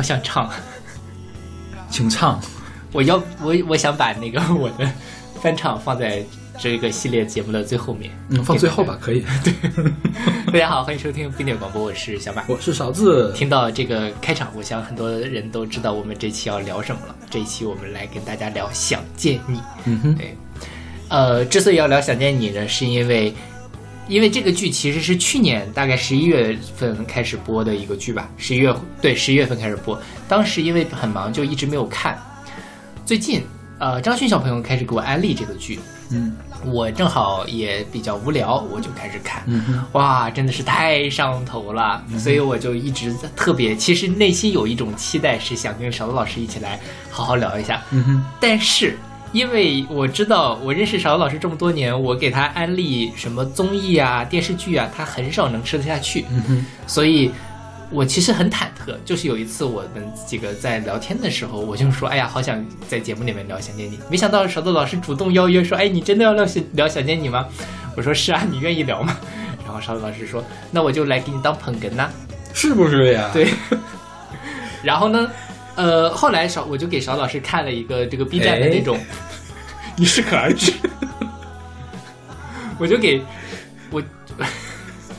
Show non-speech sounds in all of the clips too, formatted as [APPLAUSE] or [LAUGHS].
好想唱，[LAUGHS] 请唱。我要我我想把那个我的翻唱放在这个系列节目的最后面。嗯，放最后吧，可以。[LAUGHS] 对，大家好，欢迎收听冰点广播，我是小马，我是勺子。听到这个开场，我想很多人都知道我们这期要聊什么了。这一期我们来跟大家聊《想见你》。嗯哼，对。呃，之所以要聊《想见你》呢，是因为。因为这个剧其实是去年大概十一月份开始播的一个剧吧，十一月对十一月份开始播，当时因为很忙就一直没有看。最近，呃，张勋小朋友开始给我安利这个剧，嗯，我正好也比较无聊，我就开始看，嗯哇，真的是太上头了，所以我就一直特别，其实内心有一种期待，是想跟勺子老师一起来好好聊一下，嗯哼，但是。因为我知道，我认识勺子老师这么多年，我给他安利什么综艺啊、电视剧啊，他很少能吃得下去。嗯，所以，我其实很忐忑。就是有一次我们几个在聊天的时候，我就说：“哎呀，好想在节目里面聊《想见你》。”没想到勺子老师主动邀约说：“哎，你真的要聊聊《想见你》吗？”我说：“是啊，你愿意聊吗？”然后勺子老师说：“那我就来给你当捧哏呐，是不是呀？”对。[LAUGHS] 然后呢？呃，后来少我就给勺老师看了一个这个 B 站的那种，你适可而止。[LAUGHS] 我就给我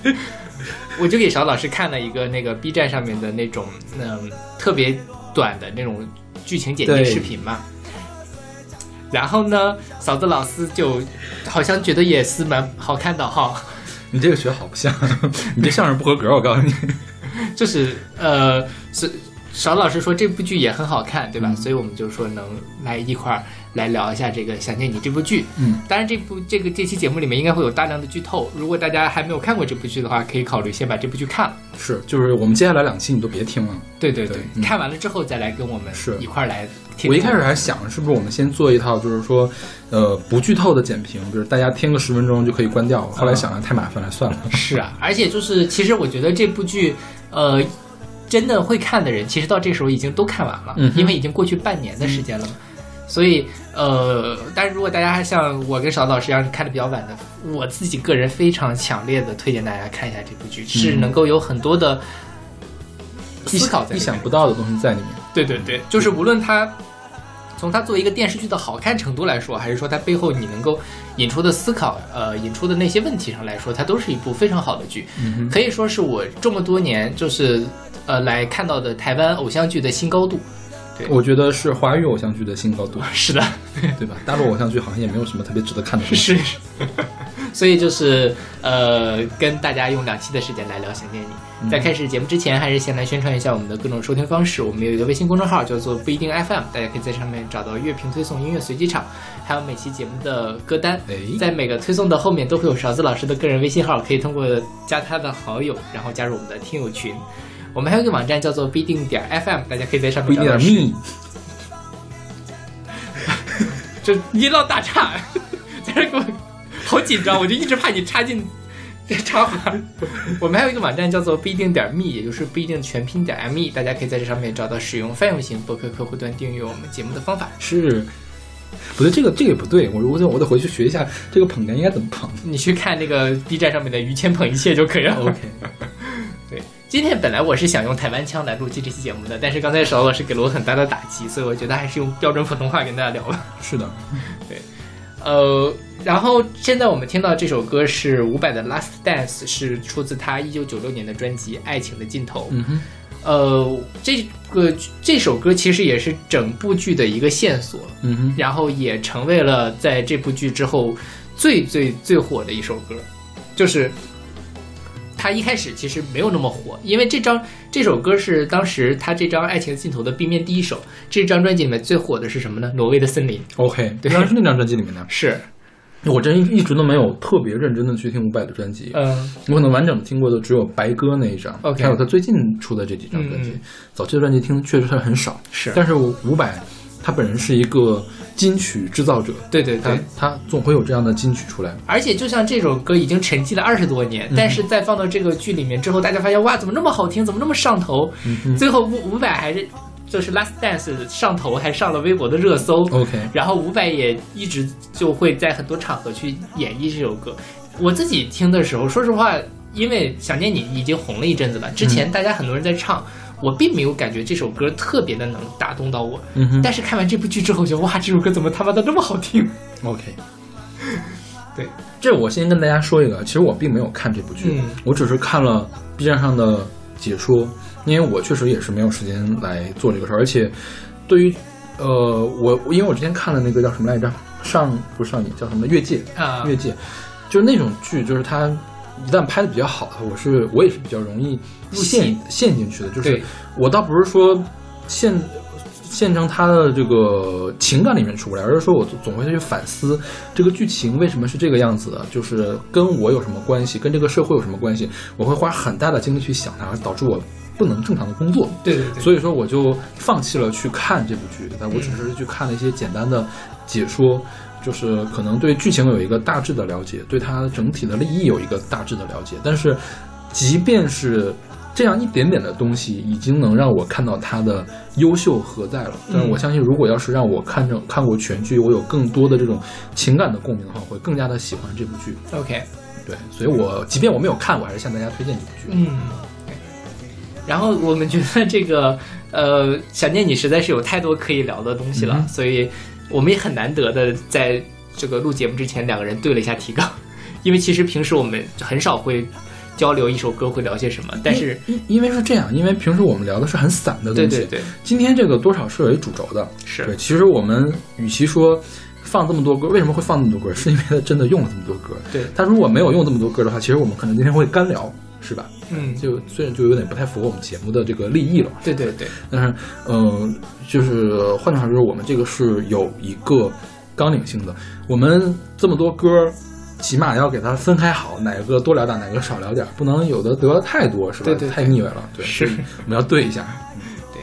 [LAUGHS] 我就给勺老师看了一个那个 B 站上面的那种嗯特别短的那种剧情简介视频嘛。然后呢，嫂子老师就好像觉得也是蛮好看的哈。你这个学好不像，[LAUGHS] 你这相声不合格，我告诉你。就是呃是。邵老师说这部剧也很好看，对吧？所以我们就说能来一块儿来聊一下这个《想见你》这部剧。嗯，当然这部这个这期节目里面应该会有大量的剧透，如果大家还没有看过这部剧的话，可以考虑先把这部剧看了。是，就是我们接下来两期你都别听了。对对对，看完了之后再来跟我们是一块儿来。我一开始还想是不是我们先做一套，就是说，呃，不剧透的简评，就是大家听个十分钟就可以关掉了。后来想想太麻烦了，算了。是啊，而且就是其实我觉得这部剧，呃。真的会看的人，其实到这时候已经都看完了，因为已经过去半年的时间了嘛。所以，呃，但是如果大家像我跟勺老师一样看的比较晚的，我自己个人非常强烈的推荐大家看一下这部剧，是能够有很多的思考、意想不到的东西在里面。对对对，就是无论它。从它作为一个电视剧的好看程度来说，还是说它背后你能够引出的思考，呃，引出的那些问题上来说，它都是一部非常好的剧，可以说是我这么多年就是呃来看到的台湾偶像剧的新高度。对，我觉得是华语偶像剧的新高度。[LAUGHS] 是的，对吧？大陆偶像剧好像也没有什么特别值得看的。[LAUGHS] 是。所以就是呃，跟大家用两期的时间来聊《想念你》。在开始节目之前，还是先来宣传一下我们的各种收听方式。我们有一个微信公众号叫做不一定 FM，大家可以在上面找到乐评推送、音乐随机场，还有每期节目的歌单。在每个推送的后面都会有勺子老师的个人微信号，可以通过加他的好友，然后加入我们的听友群。我们还有一个网站叫做不一定点 FM，大家可以在上面找到。不一定点 me，[LAUGHS] 这音浪大差，[LAUGHS] 在这给我。好紧张，我就一直怕你插进插话。我们还有一个网站叫做不一定点 me，也就是不一定全拼点 me，大家可以在这上面找到使用泛用型博客客户端订阅我们节目的方法。是，不对，这个这个也不对，我我得我得回去学一下这个捧哏应该怎么捧。你去看那个 B 站上面的于谦捧一切就可以了。OK。[LAUGHS] 对，今天本来我是想用台湾腔来录制这期节目的，但是刚才邵老师给了我很大的打击，所以我觉得还是用标准普通话跟大家聊吧。是的，对，呃。然后现在我们听到这首歌是伍佰的《Last Dance》，是出自他一九九六年的专辑《爱情的尽头》。嗯哼，呃，这个这首歌其实也是整部剧的一个线索。嗯哼，然后也成为了在这部剧之后最最最火的一首歌，就是他一开始其实没有那么火，因为这张这首歌是当时他这张《爱情的尽头》的 B 面第一首。这张专辑里面最火的是什么呢？挪威的森林。OK，对，是那张专辑里面的。是。我真一直都没有特别认真的去听伍佰的专辑，嗯，我可能完整的听过的只有《白鸽》那一张，OK，还有他最近出的这几张专辑。早期的专辑听确实是很少，是。但是伍佰他本人是一个金曲制造者，对对对，他总会有这样的金曲出来。而且就像这首歌已经沉寂了二十多年，但是在放到这个剧里面之后，大家发现哇，怎么那么好听，怎么那么上头？最后伍伍佰还是。就是《Last Dance》上头，还上了微博的热搜。OK，然后伍佰也一直就会在很多场合去演绎这首歌。我自己听的时候，说实话，因为《想念你》已经红了一阵子了，之前大家很多人在唱，我并没有感觉这首歌特别的能打动到我。但是看完这部剧之后，觉得哇，这首歌怎么他妈的那么好听？，OK，[LAUGHS] 对，这我先跟大家说一个，其实我并没有看这部剧，嗯我只是看了 B 站上的解说，因为我确实也是没有时间来做这个事儿，而且对于呃我因为我之前看了那个叫什么来着，上不是上瘾叫什么越界，啊，越界，就是那种剧，就是它一旦拍的比较好的，我是我也是比较容易陷陷进去的。就是我倒不是说陷陷成他的这个情感里面出不来，而是说我总会去反思这个剧情为什么是这个样子的，就是跟我有什么关系，跟这个社会有什么关系，我会花很大的精力去想它，导致我不能正常的工作。对对对，所以说我就放弃了去看这部剧，但我只是去看了一些简单的解说，就是可能对剧情有一个大致的了解，对它整体的利益有一个大致的了解。但是，即便是这样一点点的东西，已经能让我看到它的优秀何在了。但是我相信，如果要是让我看着看过全剧，我有更多的这种情感的共鸣的话，我会更加的喜欢这部剧。OK，对，所以我即便我没有看，我还是向大家推荐这部剧。嗯，对。然后我们觉得这个呃，想念你实在是有太多可以聊的东西了，嗯所以我们也很难得的在这个录节目之前，两个人对了一下提纲，[LAUGHS] 因为其实平时我们很少会交流一首歌会聊些什么，但是因因为是这样，因为平时我们聊的是很散的东西，对对对，今天这个多少是有一主轴的。是对，其实我们与其说放这么多歌，为什么会放那么多歌？是因为他真的用了这么多歌。对他如果没有用这么多歌的话，其实我们可能今天会干聊，是吧？嗯，就虽然就有点不太符合我们节目的这个利益了，对对对，但是，嗯、就是换句话说，我们这个是有一个纲领性的。我们这么多歌，起码要给它分开好，哪个多聊点，哪个少聊点，不能有的得的太多，是吧？对对对太腻歪了。对，是我们要对一下。对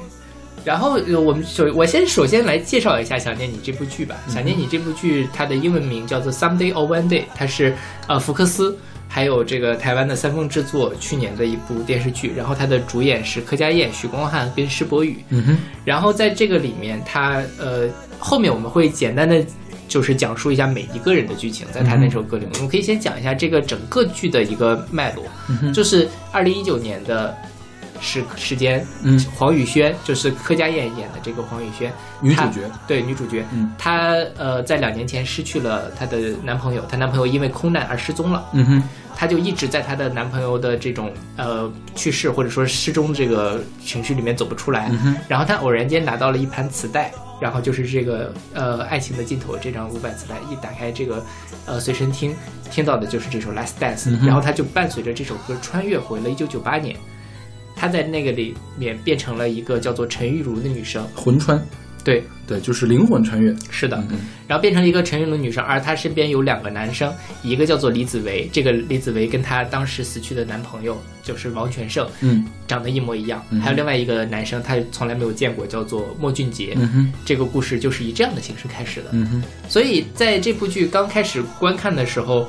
然后呃我们首我先首先来介绍一下《想念你》这部剧吧。嗯想念你》这部剧它的英文名叫做《Someday or One Day》，它是呃福克斯还有这个台湾的三丰制作去年的一部电视剧。然后它的主演是柯佳燕、许光汉跟施柏宇。嗯哼，然后在这个里面，它呃后面我们会简单的就是讲述一下每一个人的剧情，在他那首歌里面，我们可以先讲一下这个整个剧的一个脉络，哼就是二零一九年的时时间，嗯，黄宇轩就是柯佳燕演的这个黄宇轩，女主角，对女主角，嗯她呃在两年前失去了她的男朋友，她男朋友因为空难而失踪了。嗯哼，她就一直在她的男朋友的这种呃去世或者说失踪这个情绪里面走不出来。嗯哼，然后她偶然间拿到了一盘磁带，然后就是这个呃爱情的尽头这张五百磁带，一打开这个呃随身听，听到的就是这首《Last Dance、然后她就伴随着这首歌穿越回了一九九八年。她在那个里面变成了一个叫做陈玉茹的女生，魂穿，对，对，就是灵魂穿越。是的，嗯然后变成了一个陈玉茹女生，而她身边有两个男生，一个叫做李子维，这个李子维跟她当时死去的男朋友就是王全胜嗯。长得一模一样，嗯还有另外一个男生，他从来没有见过，叫做莫俊杰。这个故事就是以这样的形式开始的，所以在这部剧刚开始观看的时候，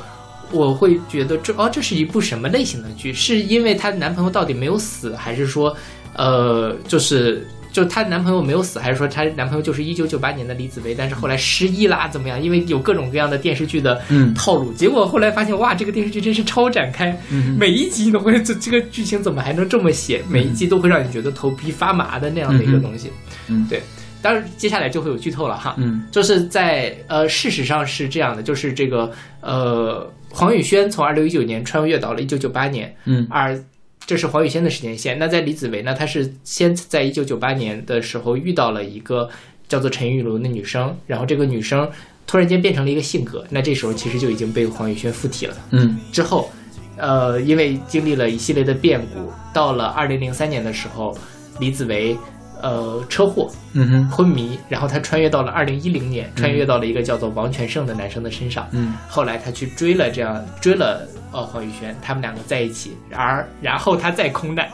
我会觉得这哦，这是一部什么类型的剧？是因为她男朋友到底没有死，还是说，呃，就是就她男朋友没有死，还是说她男朋友就是一九九八年的李子维，但是后来失忆啦，怎么样？因为有各种各样的电视剧的嗯套路，结果后来发现哇，这个电视剧真是超展开，嗯每一集都会这这个剧情怎么还能这么写？每一集都会让你觉得头皮发麻的那样的一个东西。嗯对。当然，接下来就会有剧透了哈。嗯就是在呃，事实上是这样的，就是这个呃，黄宇轩从二零一九年穿越到了一九九八年，嗯而这是黄宇轩的时间线。那在李子维呢，他是先在一九九八年的时候遇到了一个叫做陈玉茹的女生，然后这个女生突然间变成了一个性格，那这时候其实就已经被黄宇轩附体了。嗯之后，呃，因为经历了一系列的变故，到了二零零三年的时候，李子维呃车祸嗯哼，昏迷，然后他穿越到了二零一零年，穿越到了一个叫做王全胜的男生的身上。嗯后来他去追了这样追了呃黄宇轩，他们两个在一起，而然后他再空难，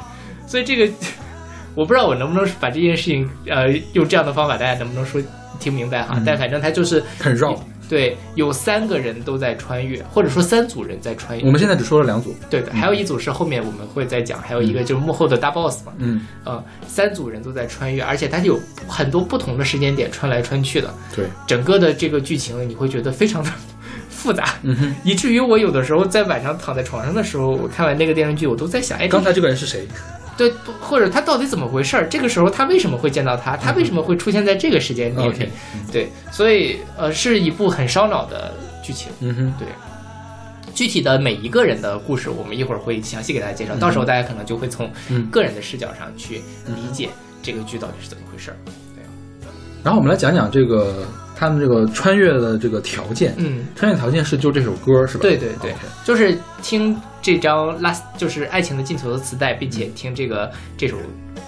所以这个我不知道我能不能把这件事情呃用这样的方法，大家能不能说听明白哈？嗯但反正他就是很绕。对，有三个人都在穿越，或者说三组人在穿越。我们现在只说了两组。对的，还有一组是后面我们会再讲，还有一个就是幕后的大 boss 嘛，嗯，呃，三组人都在穿越，而且它有很多不同的时间点穿来穿去的，对。整个的这个剧情你会觉得非常的 [LAUGHS] 复杂，嗯哼，以至于我有的时候在晚上躺在床上的时候，我看完那个电视剧，我都在想，哎，刚才这个人是谁？对，或者他到底怎么回事儿？这个时候他为什么会见到他？他为什么会出现在这个时间点 OK 对，所以呃，是一部很烧脑的剧情。嗯哼，对，具体的每一个人的故事，我们一会儿会详细给大家介绍。到时候大家可能就会从嗯个人的视角上去理解这个剧到底是怎么回事儿。然后我们来讲讲这个他们这个穿越的这个条件。嗯，穿越条件是就这首歌是吧？对对对就是听这张《Last》就是《爱情的尽头》的磁带，并且听这个这首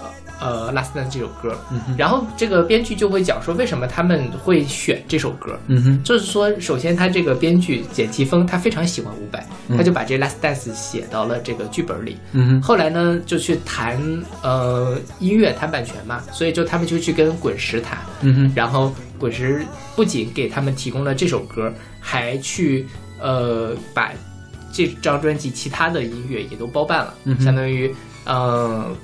呃呃《Last Dance》这首歌。嗯，然后这个编剧就会讲说，为什么他们会选这首歌。嗯哼，就是说，首先他这个编剧简奇峰，他非常喜欢伍佰，嗯他就把这《Last Dance》写到了这个剧本里。嗯哼，后来呢，就去谈呃音乐谈版权嘛，所以就他们就去跟滚石谈，嗯哼，然后滚石不仅给他们提供了这首歌，还去呃把这张专辑其他的音乐也都包办了，嗯相当于呃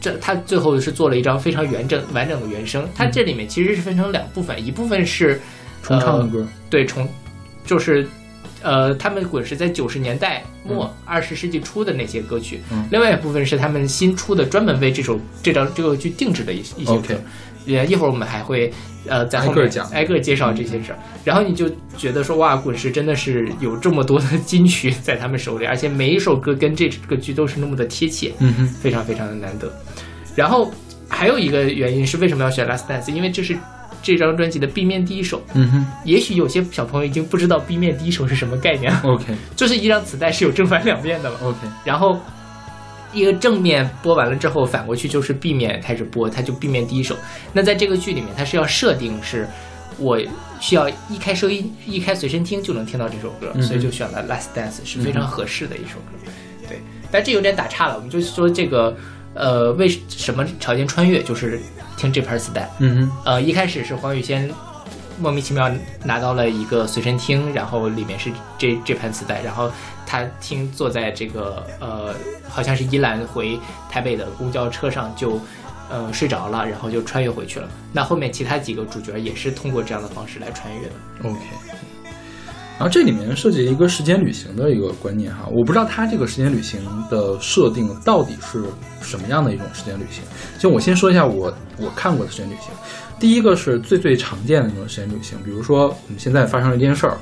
这他最后是做了一张非常完整完整的原声。它这里面其实是分成两部分，一部分是重唱的呃歌。对重就是。呃，他们滚石在九十年代末、二十世纪初的那些歌曲，嗯另外一部分是他们新出的专门为这首这张这个剧定制的一一些歌。也一会儿我们还会呃在后面挨个讲。挨个介绍这些事儿，然后你就觉得说哇，滚石真的是有这么多的金曲在他们手里，而且每一首歌跟这个剧都是那么的贴切，嗯哼，非常非常的难得。然后还有一个原因是为什么要选《Last Dance》，因为这是这张专辑的 B 面第一首。嗯哼。也许有些小朋友已经不知道 B 面第一首是什么概念了，，OK。就是一张磁带是有正反两面的了。OK，然后一个正面播完了之后，反过去就是避免开始播，他就避免第一首。那在这个剧里面，他是要设定是我需要一开收音、一开随身听就能听到这首歌，嗯所以就选了《Last Dance》，是非常合适的一首歌。对，但这有点打岔了，我们就说这个呃，为什么条件穿越就是听这盘磁带？嗯哼，呃，一开始是黄宇先莫名其妙拿到了一个随身听，然后里面是这这盘磁带，然后他听坐在这个呃好像是依兰回台北的公交车上就呃睡着了，然后就穿越回去了。那后面其他几个主角也是通过这样的方式来穿越的。OK，然后这里面涉及一个时间旅行的一个观念哈，我不知道它这个时间旅行的设定到底是什么样的一种时间旅行。就我先说一下我我看过的时间旅行，第一个是最最常见的那种时间旅行，比如说我们现在发生了一件事儿，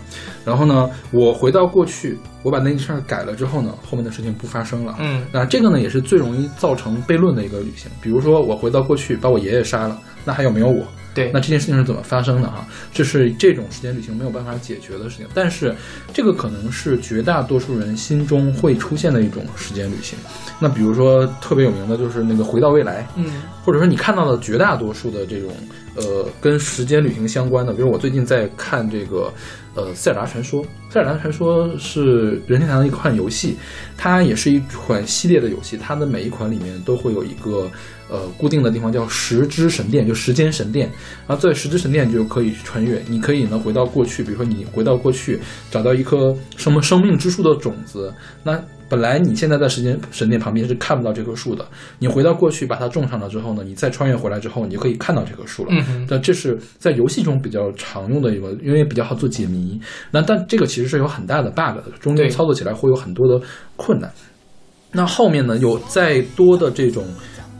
然后呢，我回到过去，我把那件事儿改了之后呢，后面的事情不发生了。嗯那这个呢，也是最容易造成悖论的一个旅行。比如说，我回到过去把我爷爷杀了，那还有没有我？对那这件事情是怎么发生的哈？这是这种时间旅行没有办法解决的事情，但是这个可能是绝大多数人心中会出现的一种时间旅行。那比如说特别有名的就是那个《回到未来》，嗯或者说你看到的绝大多数的这种呃跟时间旅行相关的，比如我最近在看这个呃《塞尔达传说》，《塞尔达传说》是任天堂的一款游戏，它也是一款系列的游戏，它的每一款里面都会有一个呃固定的地方叫时之神殿，就时间神殿，然后在时之神殿就可以穿越，你可以呢回到过去，比如说你回到过去找到一颗什么生命之树的种子，那本来你现在在时间神殿旁边是看不到这棵树的，你回到过去把它种上了之后呢，你再穿越回来之后，你就可以看到这棵树了。嗯哼但这是在游戏中比较常用的一个，因为比较好做解谜。那但这个其实是有很大的 bug 的，中间操作起来会有很多的困难。那后面呢，有再多的这种，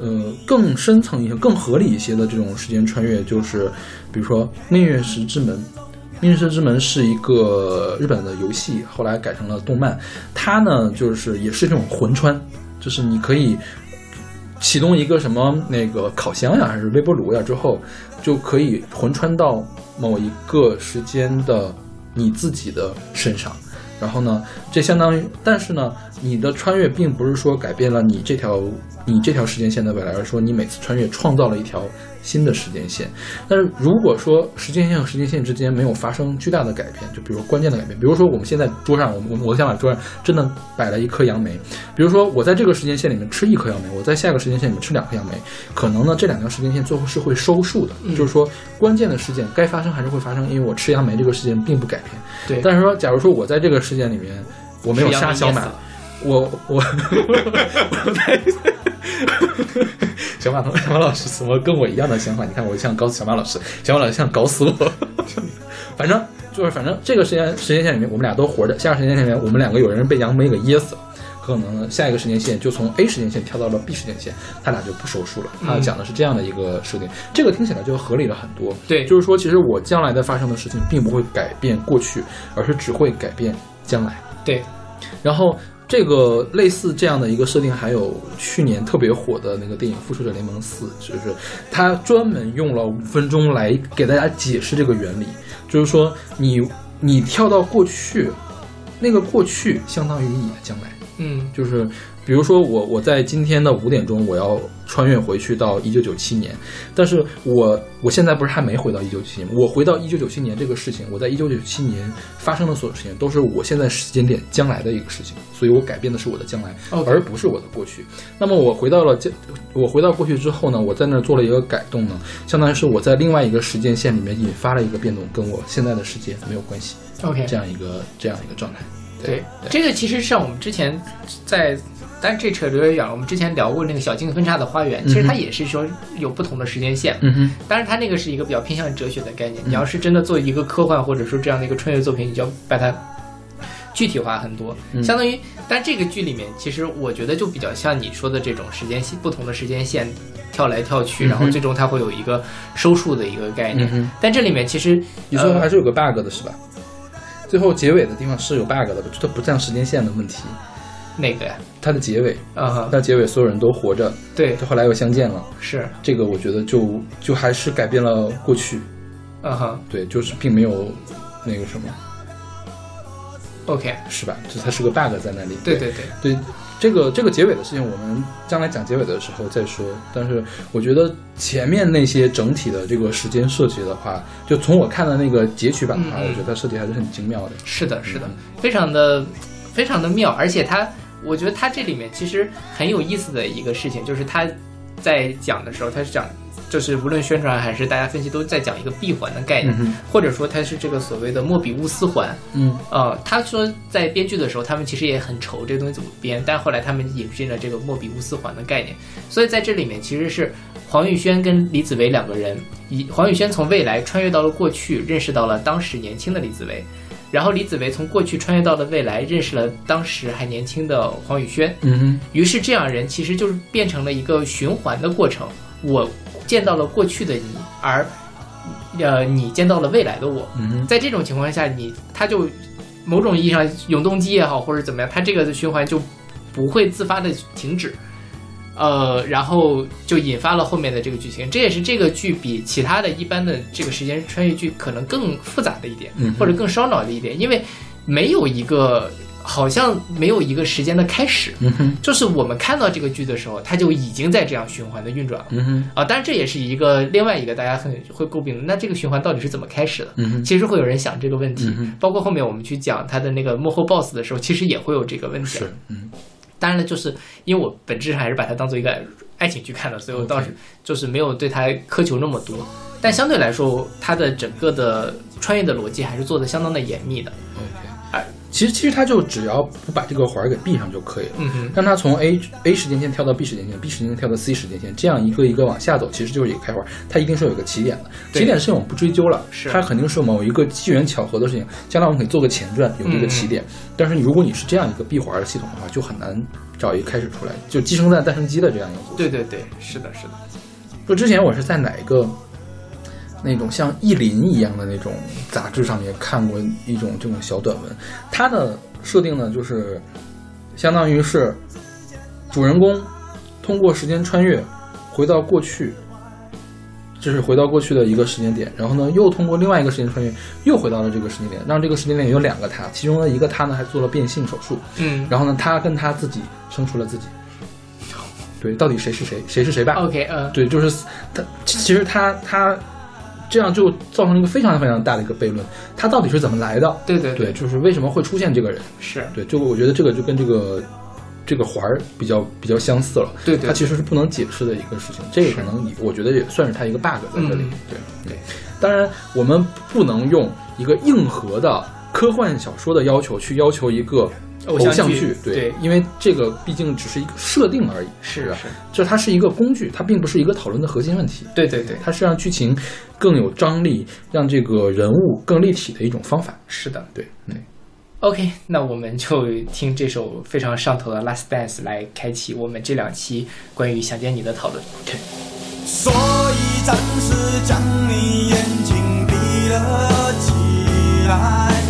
呃，更深层一些、更合理一些的这种时间穿越，就是比如说《命运石之门》。《命运之门》是一个日本的游戏，后来改成了动漫。它呢，就是也是这种魂穿，就是你可以启动一个什么那个烤箱呀，还是微波炉呀，之后就可以魂穿到某一个时间的你自己的身上。然后呢，这相当于，但是呢，你的穿越并不是说改变了你这条你这条时间线的未来，而说你每次穿越创造了一条新的时间线。但是如果说时间线和时间线之间没有发生巨大的改变，就比如关键的改变，比如说我们现在桌上，我我我想把桌上真的摆了一颗杨梅，比如说我在这个时间线里面吃一颗杨梅，我在下一个时间线里面吃两颗杨梅，可能呢这两条时间线最后是会收束的，就是说关键的事件该发生还是会发生，因为我吃杨梅这个事件并不改变。对，但是说，假如说我在这个事件里面我没有吃杨梅杀小马噎死了，我我我在 [LAUGHS] 小马同小马老师怎么跟我一样的想法？你看我像搞死小马老师，小马老师想搞死我。[LAUGHS] 反正就是反正这个时间时间线里面我们俩都活着，下个时间线里面我们两个有人被杨梅给噎死了。可能，下一个时间线就从 A 时间线跳到了 B 时间线，他俩就不手术了。他讲的是这样的一个设定，这个听起来就合理了很多。对就是说，其实我将来的发生的事情并不会改变过去，而是只会改变将来。对，然后这个类似这样的一个设定，还有去年特别火的那个电影《复仇者联盟四》，就是他专门用了五分钟来给大家解释这个原理，就是说你你跳到过去，那个过去相当于你的将来。嗯就是比如说我我在今天的五点钟我要穿越回去到一九九七年，但是我我现在不是还没回到一九九七年，我回到一九九七年这个事情，我在一九九七年发生的所有事情都是我现在时间点将来的一个事情，所以我改变的是我的将来而不是我的过去。那么我回到了将我回到过去之后呢，我在那儿做了一个改动呢，相当于是我在另外一个时间线里面引发了一个变动，跟我现在的世界没有关系，，OK，这样一个这样一个状态。对，这个其实像我们之前在，但这扯得有点远了。我们之前聊过那个小径分叉的花园，其实它也是说有不同的时间线，嗯哼，当然它那个是一个比较偏向哲学的概念。你要是真的做一个科幻或者说这样的一个穿越作品，你就要把它具体化很多，嗯相当于，但这个剧里面其实我觉得就比较像你说的这种时间线，不同的时间线跳来跳去，然后最终它会有一个收束的一个概念。但这里面其实你最后呃还是有个 bug 的是吧？最后结尾的地方是有 bug 的，这不占时间线的问题。那个呀，它的结尾，嗯哼，它结尾所有人都活着，对，这后来又相见了，是，这个我觉得就就还是改变了过去，嗯哼对，就是并没有那个什么，，OK，是吧？就它是个 bug 在那里。对对对，对，这个这个结尾的事情，我们将来讲结尾的时候再说。但是我觉得前面那些整体的这个时间设计的话，就从我看的那个截取版的话，嗯嗯。我觉得它设计还是很精妙的。是的，是的。嗯，非常的非常的妙，而且它，我觉得它这里面其实很有意思的一个事情，就是他在讲的时候，他是讲，就是无论宣传还是大家分析，都在讲一个闭环的概念，嗯或者说它是这个所谓的莫比乌斯环。嗯呃，他说在编剧的时候，他们其实也很愁这个东西怎么编，但后来他们引进了这个莫比乌斯环的概念，所以在这里面其实是黄宇轩跟李子维两个人，以黄宇轩从未来穿越到了过去，认识到了当时年轻的李子维，然后李子维从过去穿越到了未来，认识了当时还年轻的黄宇轩，嗯哼于是这样人其实就是变成了一个循环的过程。我见到了过去的你，而呃你见到了未来的我。嗯哼在这种情况下，你他就某种意义上永动机也好，或者怎么样，他这个循环就不会自发的停止。呃，然后就引发了后面的这个剧情，这也是这个剧比其他的一般的这个时间穿越剧可能更复杂的一点，嗯或者更烧脑的一点，因为没有一个好像没有一个时间的开始，就是我们看到这个剧的时候，它就已经在这样循环的运转了。啊，当然这也是一个另外一个大家很会诟病的，那这个循环到底是怎么开始的？其实会有人想这个问题，嗯包括后面我们去讲他的那个幕后 boss 的时候，其实也会有这个问题。是嗯当然了，就是因为我本质上还是把它当做一个爱情剧看的，所以我倒是就是没有对它苛求那么多。但相对来说，它的整个的穿越的逻辑还是做的相当的严密的。其实其实他就只要不把这个环儿给闭上就可以了。让它从 A A 时间线跳到 B 时间线，B 时间线跳到 C 时间线，这样一个一个往下走，其实就是一个开环，它一定是有一个起点的。起点事情我们不追究了，是它肯定是某一个机缘巧合的事情，将来我们可以做个前传，有这个起点。但是如果你是这样一个闭环的系统的话，就很难找一个开始出来，就鸡生蛋蛋生鸡的这样一个故事。对对对，是的，是的。就之前我是在哪一个那种像《意林》一样的那种杂志上面看过一种这种小短文，它的设定呢就是相当于是主人公通过时间穿越回到过去。就是回到过去的一个时间点，然后呢，又通过另外一个时间穿越，又回到了这个时间点，让这个时间点有两个他，其中的一个他呢还做了变性手术，嗯然后呢，他跟他自己生出了自己。对，到底谁是谁，谁是谁爸？，OK，嗯、对，就是他，其其实他他这样就造成了一个非常非常大的一个悖论，他到底是怎么来的？对对对，就是为什么会出现这个人？是，对，就我觉得这个就跟这个这个环儿比较比较相似了。对对它其实是不能解释的一个事情，这个可能你我觉得也算是它一个 bug 在这里。嗯对对，当然我们不能用一个硬核的科幻小说的要求去要求一个偶像剧对。因为这个毕竟只是一个设定而已是啊就它是一个工具它并不是一个讨论的核心问题对对对。它是让剧情更有张力让这个人物更立体的一种方法。是的。对对 ok 那我们就听这首非常上头的 last dance 来开启我们这两期关于想见你的讨论。Ok 所以暂时将你眼睛闭了起来。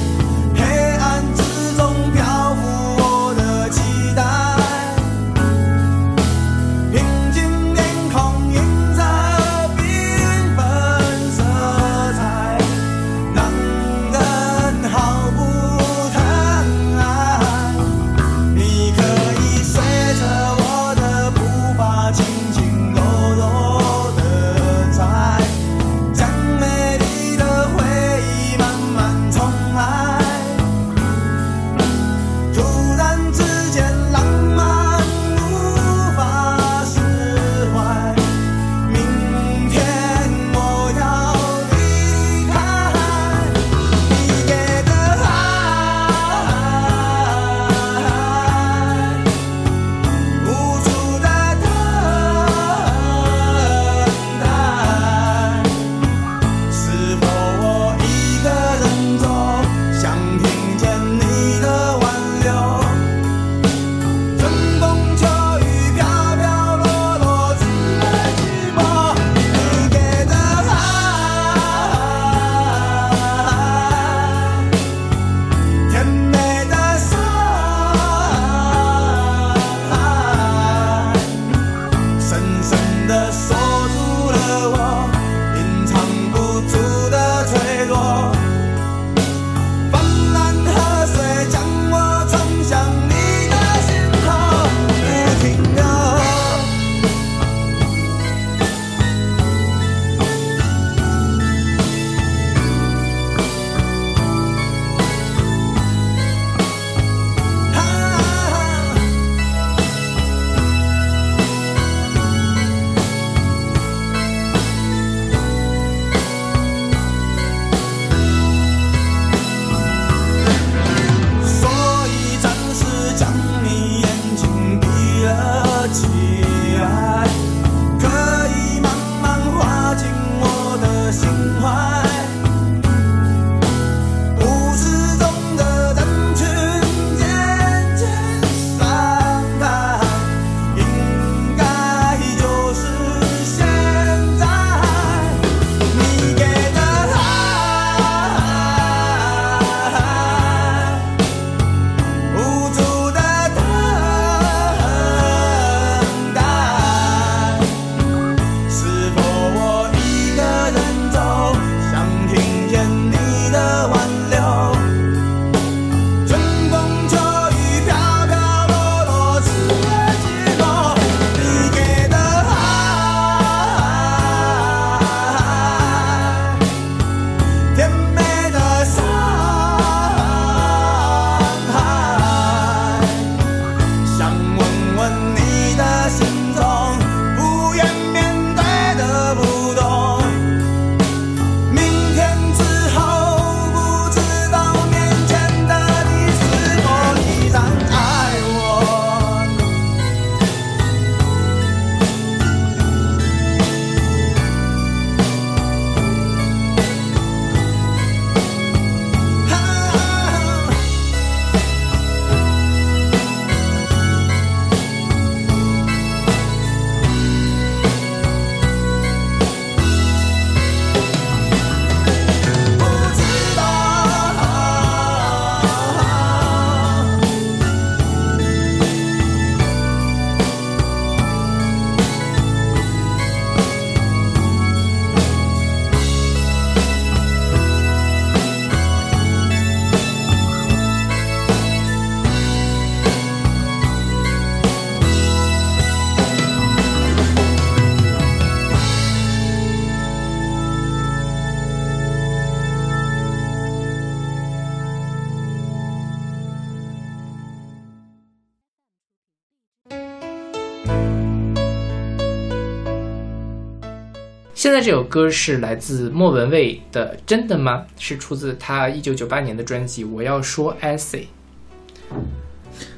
这首歌是来自莫文蔚的《真的吗》？是出自他一九九八年的专辑《我要说 I say》。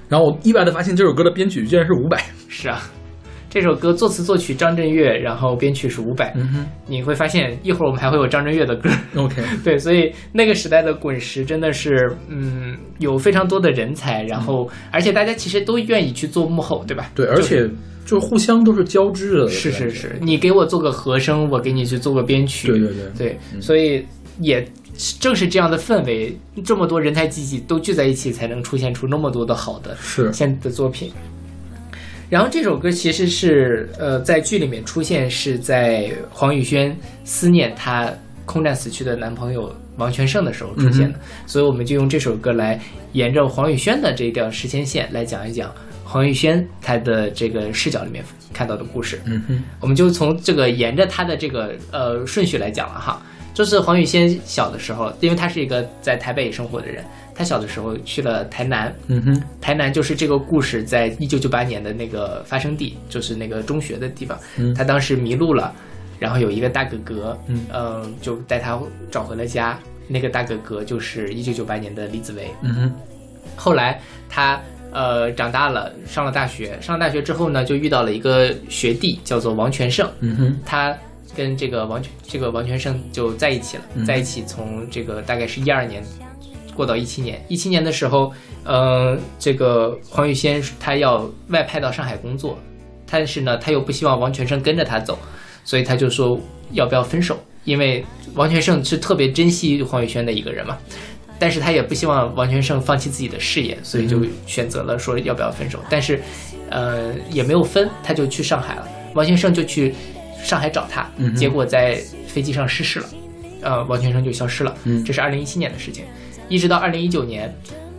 然后我意外的发现这首歌的编曲居然是伍佰。是啊，这首歌作词作曲张震岳，然后编曲是伍佰。嗯哼，你会发现一会儿我们还会有张震岳的歌。OK，[LAUGHS] 对，所以那个时代的滚石真的是，嗯，有非常多的人才。然后，而且大家其实都愿意去做幕后，对吧？对，而且。互相都是交织的。是是是，你给我做个和声，我给你去做个编曲，对对对。对，所以也正是这样的氛围，这么多人才济济都聚在一起，才能出现出那么多的好的是。现在的作品。然后这首歌其实是呃在剧里面出现，是在黄宇轩思念她空战死去的男朋友王全胜的时候出现的，所以我们就用这首歌来沿着黄宇轩的这条时间线来讲一讲黄宇轩他的这个视角里面看到的故事。嗯哼，我们就从这个沿着他的这个呃顺序来讲了哈。就是黄宇轩小的时候，因为他是一个在台北生活的人，他小的时候去了台南，嗯哼，台南就是这个故事在一九九八年的那个发生地，就是那个中学的地方。嗯他当时迷路了，然后有一个大哥哥，嗯呃就带他找回了家。那个大哥哥就是一九九八年的李子维。嗯哼，后来他呃长大了，上了大学，上了大学之后呢，就遇到了一个学弟，叫做王全胜。嗯哼，他跟这个王全这个王全胜就在一起了，嗯在一起从这个大概是一二年过到一七年，一七年的时候，呃，这个黄宇轩他要外派到上海工作，但是呢，他又不希望王全胜跟着他走，所以他就说要不要分手，因为王全胜是特别珍惜黄宇轩的一个人嘛。但是他也不希望王全胜放弃自己的事业，所以就选择了说要不要分手。但是，呃，也没有分，他就去上海了。王全胜就去上海找他，嗯结果在飞机上失事了，呃，王全胜就消失了。嗯这是二零一七年的事情，一直到二零一九年，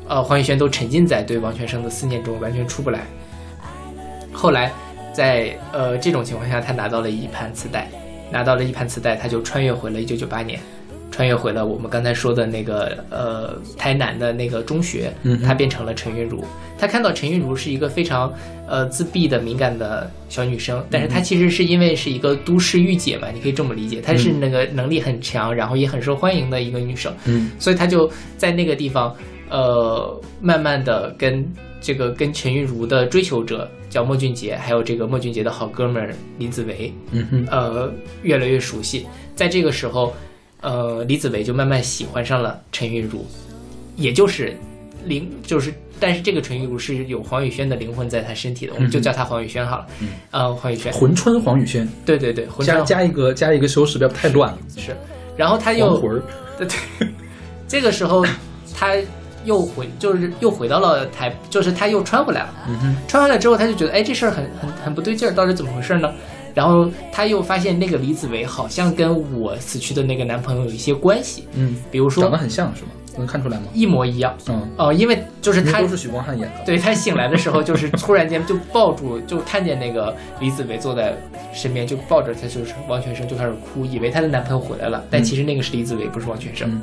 呃，黄宇轩都沉浸在对王全胜的思念中，完全出不来。后来在呃这种情况下，他拿到了一盘磁带，拿到了一盘磁带，他就穿越回了一九九八年。穿越回了我们刚才说的那个呃台南的那个中学，他变成了陈韵如。他看到陈韵如是一个非常呃自闭的敏感的小女生，但是她其实是因为是一个都市御姐嘛，你可以这么理解，她是那个能力很强，然后也很受欢迎的一个女生。嗯所以他就在那个地方，呃，慢慢的跟这个跟陈韵如的追求者叫莫俊杰，还有这个莫俊杰的好哥们儿李子维，嗯哼，呃，越来越熟悉。在这个时候，呃，李子维就慢慢喜欢上了陈韵如，也就是灵，就是，但是这个陈韵如是有黄宇轩的灵魂在他身体的，我们就叫他黄宇轩好了。嗯呃，黄宇轩，魂穿黄宇轩，对对对，加加一个加一个修饰，不要太乱了。是，然后他又魂儿，对对，这个时候 [LAUGHS] 他又回，就是又回到了台，就是他又穿回来了。嗯哼，穿回来之后，他就觉得，哎，这事儿很很很不对劲儿，到底怎么回事呢？然后他又发现那个李子维好像跟我死去的那个男朋友有一些关系，嗯，比如说长得很像是吗？能看出来吗？一模一样。嗯，哦、因为就是他都是许光汉演的。对他醒来的时候，就是突然间就抱住，[LAUGHS] 就看见那个李子维坐在身边，就抱着他，就是王全胜就开始哭，以为她的男朋友回来了，但其实那个是李子维，不是王全胜。嗯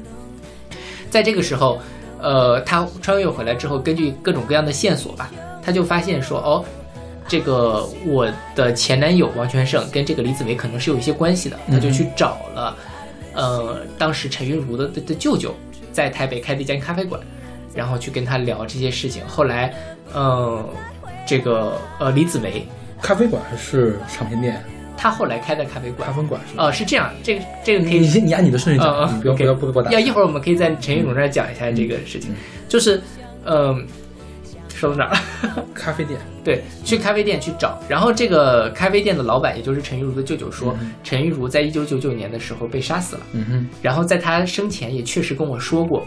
在这个时候，呃，他穿越回来之后，根据各种各样的线索吧，他就发现说，哦，这个我的前男友王全胜跟这个李子维可能是有一些关系的，他就去找了，呃，当时陈韵如的的的舅舅在台北开的一间咖啡馆，然后去跟他聊这些事情。后来，嗯、这个呃李子维咖啡馆还是唱片店？他后来开的咖啡馆咖，啡馆是吧？哦、是这样，这个这个可以你先你按你的顺序嗯讲，嗯你不要 OK 不要不给我打要。一会儿我们可以在陈玉荣这儿讲一下这个事情，就是，嗯、说到哪儿了？[LAUGHS] 咖啡店，对，去咖啡店去找，然后这个咖啡店的老板，也就是陈玉茹的舅舅说，陈玉茹在一九九九年的时候被杀死了，嗯哼，然后在他生前也确实跟我说过，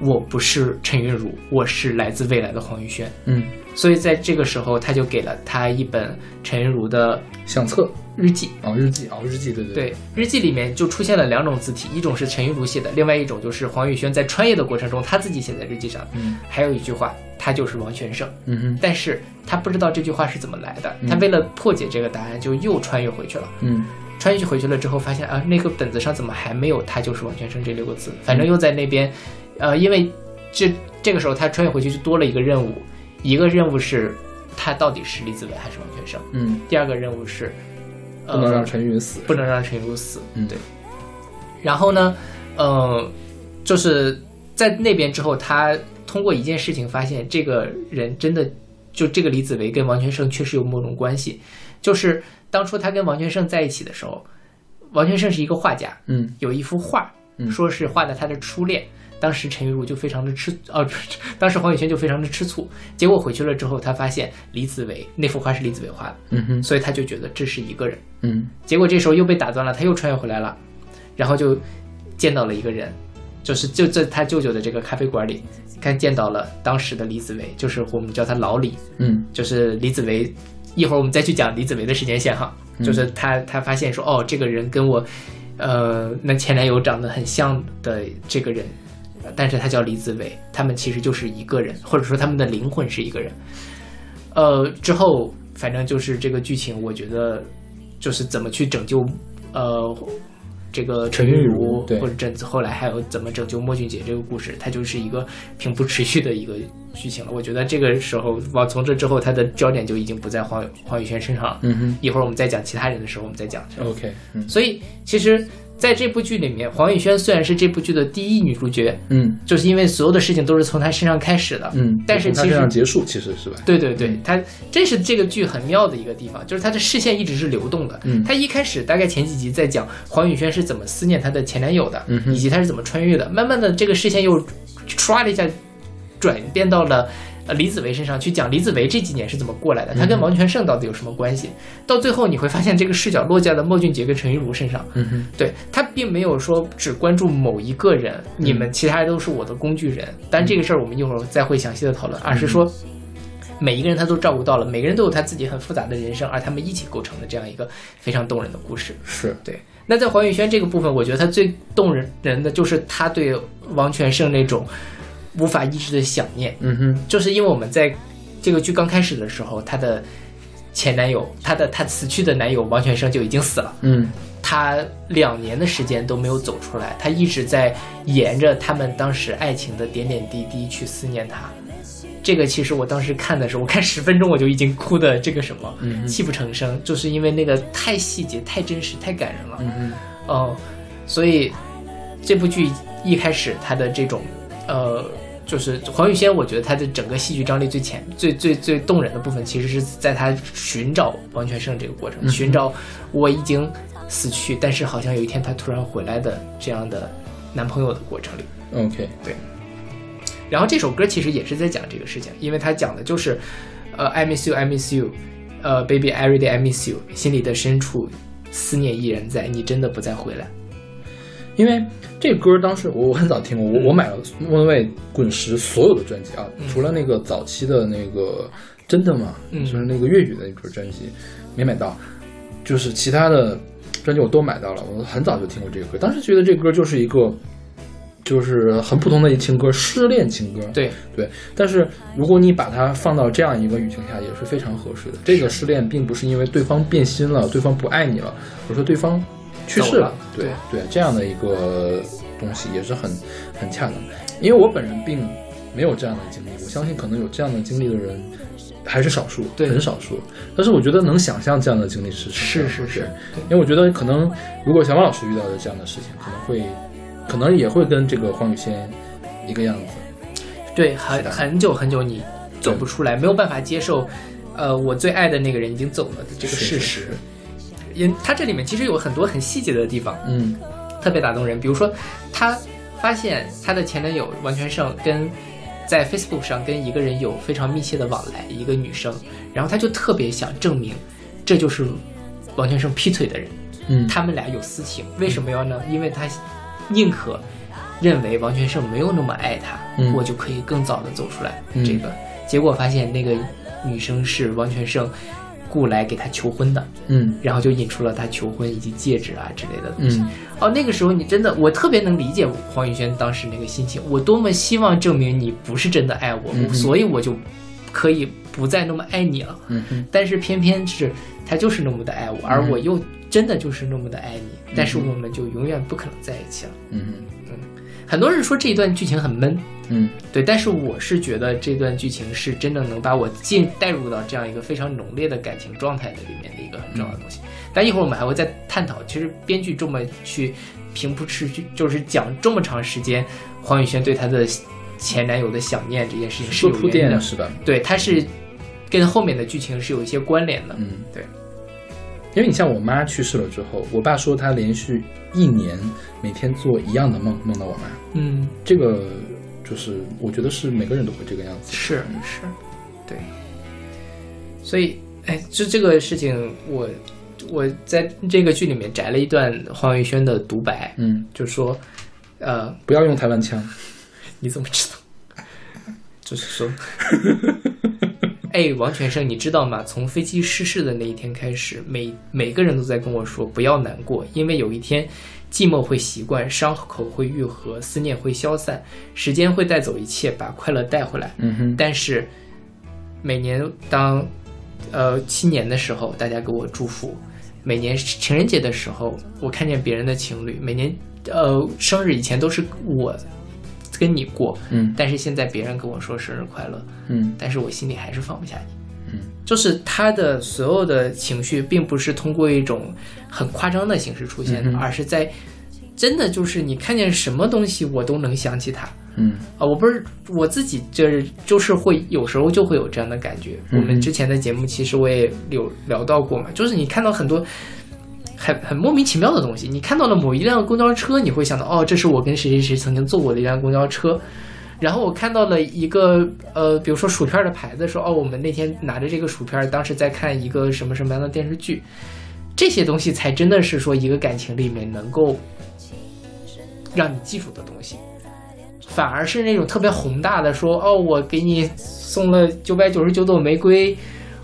我不是陈玉如，我是来自未来的黄玉轩，嗯，所以在这个时候，他就给了他一本陈韵如的相册日记，哦，日记哦，日记，对对，对，日记里面就出现了两种字体，一种是陈玉茹写的，另外一种就是黄宇轩在穿越的过程中他自己写在日记上。嗯还有一句话，他就是王全胜，嗯哼，但是他不知道这句话是怎么来的。他为了破解这个答案，就又穿越回去了。嗯穿越回去了之后，发现啊，那个本子上怎么还没有“他就是王全胜”这六个字？反正又在那边，呃，因为这这个时候他穿越回去就多了一个任务，一个任务是他到底是李子维还是王全胜，嗯，第二个任务是呃不能让陈云死。不能让陈云死。嗯对。然后呢，呃，就是在那边之后，他通过一件事情发现，这个人真的就这个李子维跟王全胜确实有某种关系，就是当初他跟王全胜在一起的时候，王全胜是一个画家，嗯有一幅画，嗯说是画的他的初恋。当时陈玉茹就非常的吃，哦，不 [LAUGHS] 是当时黄宇轩就非常的吃醋。结果回去了之后，他发现李子维那幅画是李子维画的，嗯哼所以他就觉得这是一个人。嗯结果这时候又被打断了，他又穿越回来了，然后就见到了一个人，就是就在他舅舅的这个咖啡馆里，看见到了当时的李子维，就是我们叫他老李，嗯就是李子维。一会儿我们再去讲李子维的时间线哈，就是他他发现说，哦，这个人跟我，呃，那前男友长得很像的这个人，但是他叫李子伟，他们其实就是一个人，或者说他们的灵魂是一个人。呃，之后反正就是这个剧情，我觉得就是怎么去拯救，呃，这个陈韵陈韵如如，对或者拯后来还有怎么拯救莫俊杰这个故事，它就是一个平铺持续的一个剧情了。我觉得这个时候往从这之后，他的焦点就已经不在黄黄宇轩身上了。嗯哼一会儿我们再讲其他人的时候，我们再讲。，OK，嗯所以其实在这部剧里面，黄雨萱虽然是这部剧的第一女主角，嗯就是因为所有的事情都是从她身上开始的。嗯，但是其实身上结束，其实是吧？对对对，她这是这个剧很妙的一个地方，就是她的视线一直是流动的。嗯她一开始大概前几集在讲黄雨萱是怎么思念她的前男友的，嗯以及她是怎么穿越的。慢慢的，这个视线又唰的一下转变到了。呃，李子维身上去讲李子维这几年是怎么过来的，他跟王全胜到底有什么关系？到最后你会发现，这个视角落在了莫俊杰跟陈玉茹身上。嗯哼对他并没有说只关注某一个人，你们其他人都是我的工具人。但这个事儿我们一会儿再会详细的讨论，而是说每一个人他都照顾到了，每个人都有他自己很复杂的人生，而他们一起构成的这样一个非常动人的故事。是对，那在黄宇轩这个部分，我觉得他最动人人的就是他对王全胜那种无法抑制的想念。嗯哼就是因为我们在这个剧刚开始的时候，她的前男友，她的她死去的男友王全生就已经死了。嗯她两年的时间都没有走出来，她一直在沿着他们当时爱情的点点滴滴去思念他。这个其实我当时看的时候，我看十分钟我就已经哭的这个什么，嗯泣不成声，就是因为那个太细节、太真实、太感人了。嗯哼嗯，所以这部剧一开始它的这种呃，就是黄宇轩，我觉得他的整个戏剧张力最前、最最最动人的部分，其实是在他寻找王全胜这个过程，寻找我已经死去，但是好像有一天他突然回来的这样的男朋友的过程里。，OK，对然后这首歌其实也是在讲这个事情，因为它讲的就是，呃，I miss you, I miss you，呃，baby every day I miss you，心里的深处思念依然在，你真的不再回来。因为这歌当时我我很早听过，我我买了莫文蔚滚石所有的专辑啊，嗯除了那个早期的那个真的吗？嗯就是那个粤语的那本专辑没买到，就是其他的专辑我都买到了。我很早就听过这个歌，当时觉得这歌就是一个。就是很普通的一情歌，失恋情歌。对，对，但是如果你把它放到这样一个语境下，也是非常合适的。这个失恋并不是因为对方变心了，对方不爱你了，而是说对方去世了对对，这样的一个东西也是很很恰当。因为我本人并没有这样的经历，我相信可能有这样的经历的人还是少数，对很少数。但是我觉得能想象这样的经历是是是是，因为我觉得可能如果小马老师遇到的这样的事情，可能会可能也会跟这个黄宇轩一个样子。对，很很久很久你走不出来，没有办法接受，呃，我最爱的那个人已经走了的这个事实。因它这里面其实有很多很细节的地方，嗯特别打动人。比如说，她发现她的前男友王全胜跟在 Facebook 上跟一个人有非常密切的往来，一个女生，然后她就特别想证明这就是王全胜劈腿的人，嗯，他们俩有私情。为什么要呢？因为她宁可认为王全胜没有那么爱他，嗯我就可以更早的走出来。嗯这个结果发现那个女生是王全胜雇来给他求婚的，嗯然后就引出了他求婚以及戒指啊之类的东西。嗯哦，那个时候你真的，我特别能理解黄宇轩当时那个心情。我多么希望证明你不是真的爱我，嗯所以我就可以不再那么爱你了。嗯哼但是偏偏是他就是那么的爱我，而我又真的就是那么的爱你，但是我们就永远不可能在一起了。嗯很多人说这一段剧情很闷，嗯对，但是我是觉得这段剧情是真正能把我进带入到这样一个非常浓烈的感情状态的里面的一个很重要的东西。但一会儿我们还会再探讨，其实编剧这么去平铺持续，就是讲这么长时间黄宇轩对他的前男友的想念这件事情是有铺垫的，是吧？对，它是跟后面的剧情是有一些关联的。嗯，对。因为你像我妈去世了之后，我爸说他连续一年每天做一样的梦，梦到我妈。嗯，这个就是我觉得是每个人都会这个样子。是是，对。所以，哎，就这个事情，我我在这个剧里面摘了一段黄宇轩的独白，嗯，就说，呃，不要用台湾腔。[LAUGHS] 你怎么知道？就是说，[LAUGHS] 哎，王全胜，你知道吗？从飞机失事的那一天开始，每每个人都在跟我说不要难过，因为有一天，寂寞会习惯，伤口会愈合，思念会消散，时间会带走一切，把快乐带回来。嗯哼，但是每年当呃新年的时候，大家给我祝福；每年情人节的时候，我看见别人的情侣；每年呃生日以前都是我跟你过，嗯但是现在别人跟我说生日快乐，嗯但是我心里还是放不下你。嗯，就是他的所有的情绪，并不是通过一种很夸张的形式出现的，嗯而是在真的就是你看见什么东西，我都能想起他。嗯啊，我不是我自己，就是就是会有时候就会有这样的感觉。嗯我们之前的节目其实我也有聊到过嘛，就是你看到很多很很莫名其妙的东西，你看到了某一辆公交车，你会想到哦，这是我跟谁谁谁曾经坐过的一辆公交车。然后我看到了一个呃，比如说薯片的牌子，说哦，我们那天拿着这个薯片，当时在看一个什么什么样的电视剧，这些东西才真的是说一个感情里面能够让你记住的东西。反而是那种特别宏大的说，哦，我给你送了九百九十九朵玫瑰，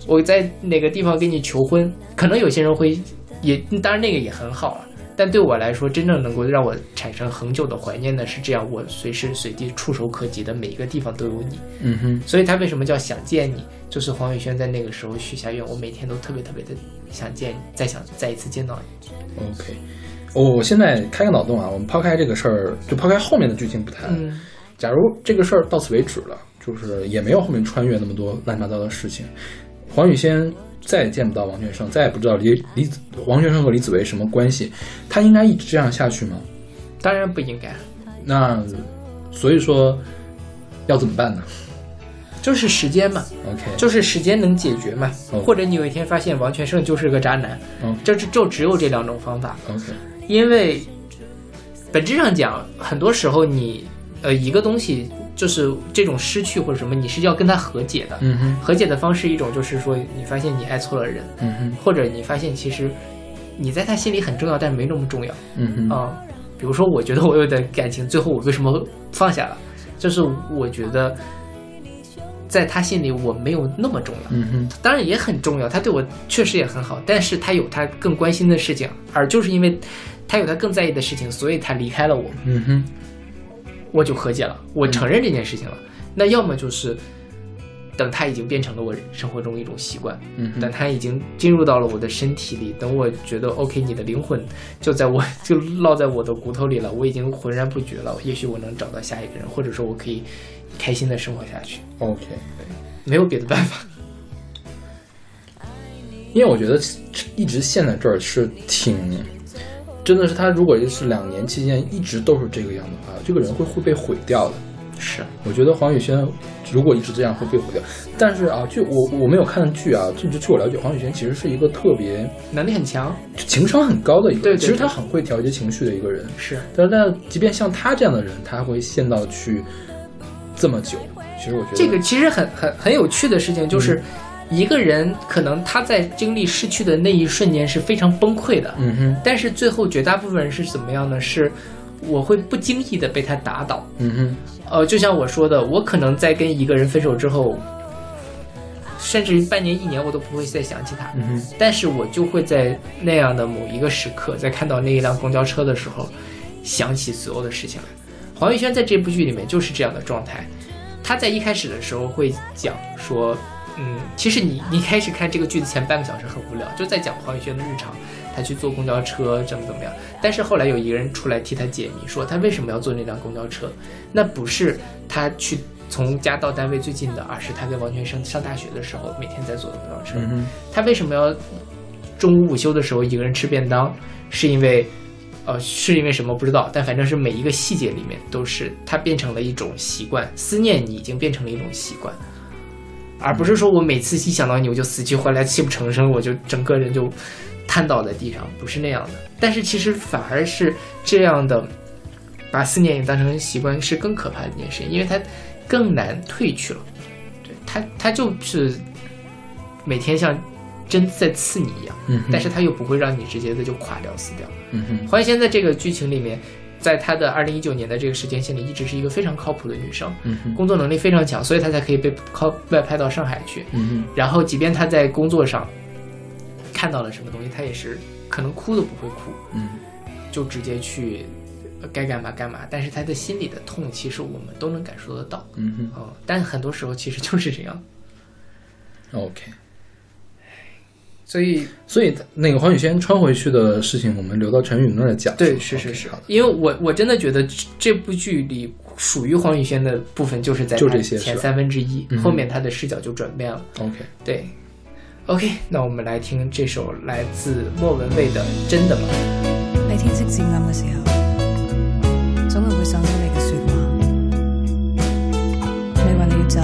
我在哪个地方给你求婚。可能有些人会也，当然那个也很好啊。但对我来说，真正能够让我产生恒久的怀念的是这样，我随时随地触手可及的每一个地方都有你。嗯哼，所以他为什么叫想见你？就是黄宇轩在那个时候许下愿，我每天都特别特别的想见你，再想再一次见到你。OK，我我现在开个脑洞啊，我们抛开这个事儿，就抛开后面的剧情不谈。嗯假如这个事儿到此为止了，就是也没有后面穿越那么多乱七八糟的事情，黄宇轩再也见不到王全胜，再也不知道李李子王全胜和李子维什么关系，他应该一直这样下去吗？当然不应该，那所以说要怎么办呢就是时间嘛，？OK，就是时间能解决嘛。哦或者你有一天发现王全胜就是个渣男，嗯这就就只有这两种方法。OK，因为本质上讲，很多时候你呃一个东西就是这种失去或者什么，你是要跟他和解的。嗯哼，和解的方式一种就是说，你发现你爱错了人，嗯哼，或者你发现其实你在他心里很重要，但没那么重要嗯哼，啊、比如说，我觉得我有点感情，最后我为什么放下了？就是我觉得在他心里我没有那么重要。嗯哼，当然也很重要，他对我确实也很好，但是他有他更关心的事情，而就是因为他有他更在意的事情，所以他离开了我，嗯哼，我就和解了，我承认这件事情了。那要么就是等他已经变成了我生活中一种习惯，嗯，等他已经进入到了我的身体里，等我觉得 OK，你的灵魂就在我 [LAUGHS] 就烙在我的骨头里了，我已经浑然不觉了，也许我能找到下一个人，或者说我可以开心的生活下去，OK。没有别的办法。[LAUGHS] 因为我觉得一直陷在这儿是挺，真的是他如果是两年期间一直都是这个样的话，这个人会会被毁掉的。是，我觉得黄宇轩如果一直这样会被毁掉。但是啊，据我我没有看剧啊，就就据我了解，黄宇轩其实是一个特别能力很强，情商很高的一个人，对对其实他很会调节情绪的一个人。是。但是但即便像他这样的人，他会陷到去这么久，其实我觉得这个其实很很很有趣的事情，嗯就是一个人可能他在经历失去的那一瞬间是非常崩溃的，嗯哼，但是最后绝大部分人是怎么样呢？是我会不经意的被他打倒。嗯哼，呃，就像我说的，我可能在跟一个人分手之后，甚至于半年一年我都不会再想起他，嗯哼，但是我就会在那样的某一个时刻，在看到那一辆公交车的时候，想起所有的事情来。黄玉轩在这部剧里面就是这样的状态，他在一开始的时候会讲说，嗯，其实你你一开始看这个剧的前半个小时很无聊，就在讲黄宇轩的日常，他去坐公交车怎么怎么样。但是后来有一个人出来替他解谜，说他为什么要坐那辆公交车，那不是他去从家到单位最近的，而是他跟王全生上大学的时候每天在坐的公交车。嗯，他为什么要中午午休的时候一个人吃便当？是因为，呃，是因为什么不知道，但反正是每一个细节里面都是它变成了一种习惯，思念你已经变成了一种习惯，而不是说我每次一想到你我就死去活来泣不成声，我就整个人就瘫倒在地上，不是那样的。但是其实反而是这样的，把思念也当成习惯是更可怕的一件事情，因为它更难褪去了。对它，它就是每天像针在刺你一样，嗯但是它又不会让你直接的就垮掉死掉。嗯哼，黄以仙在这个剧情里面，在她的二零一九年的这个时间线里，一直是一个非常靠谱的女生，嗯，工作能力非常强，所以她才可以被靠外派到上海去。嗯，然后，即便她在工作上看到了什么东西，她也是可能哭都不会哭，嗯就直接去呃该干嘛干嘛。但是她的心里的痛，其实我们都能感受得到。嗯哼嗯，但很多时候其实就是这样，，OK。所以所以那个黄雨萱穿回去的事情，我们留到陈宇那儿来讲。对，吧是是是好的，因为我我真的觉得这这部剧里属于黄雨萱的部分就是在就这些前三分之一后面她的视角就转变了。OK。对，OK，那我们来听这首来自莫文蔚的《真的吗》。喺天色漸暗嘅時候，總係會想起你嘅説話。你話你要走，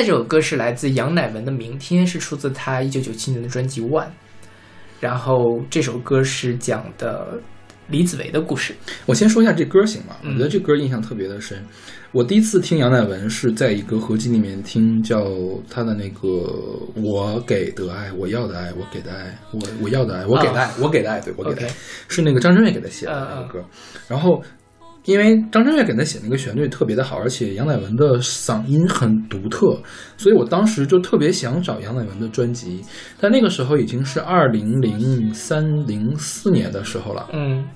在这首歌是来自杨乃文的《明天》，是出自他一九九七年的专辑《One》。然后这首歌是讲的李子维的故事。我先说一下这歌行吗？嗯我觉得这歌印象特别的深。我第一次听杨乃文是在一个合集里面听，叫他的那个“我给的爱，我要的爱，我给的爱，我我要的爱，我给的爱，我给的爱”，对我给的爱是那个张震岳给他写的那个歌。然后，因为张震岳给他写那个旋律特别的好，而且杨乃文的嗓音很独特，所以我当时就特别想找杨乃文的专辑。但那个时候已经是二零零三零四年的时候了。嗯，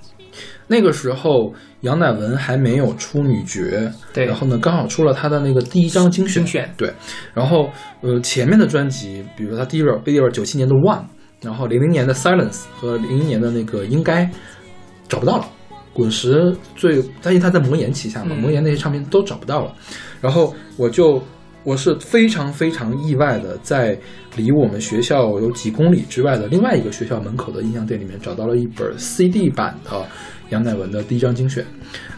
那个时候杨乃文还没有出女爵，对然后呢，刚好出了他的那个第一张精选，精选对，然后呃前面的专辑，比如他第一本第一本九七年的 One，然后零零年的 Silence 和零一年的那个应该找不到了。滚石最，但是他在魔岩旗下嘛，嗯魔岩那些唱片都找不到了。然后我就我是非常非常意外的，在离我们学校有几公里之外的另外一个学校门口的音像店里面找到了一本 CD 版的杨乃文的第一张精选。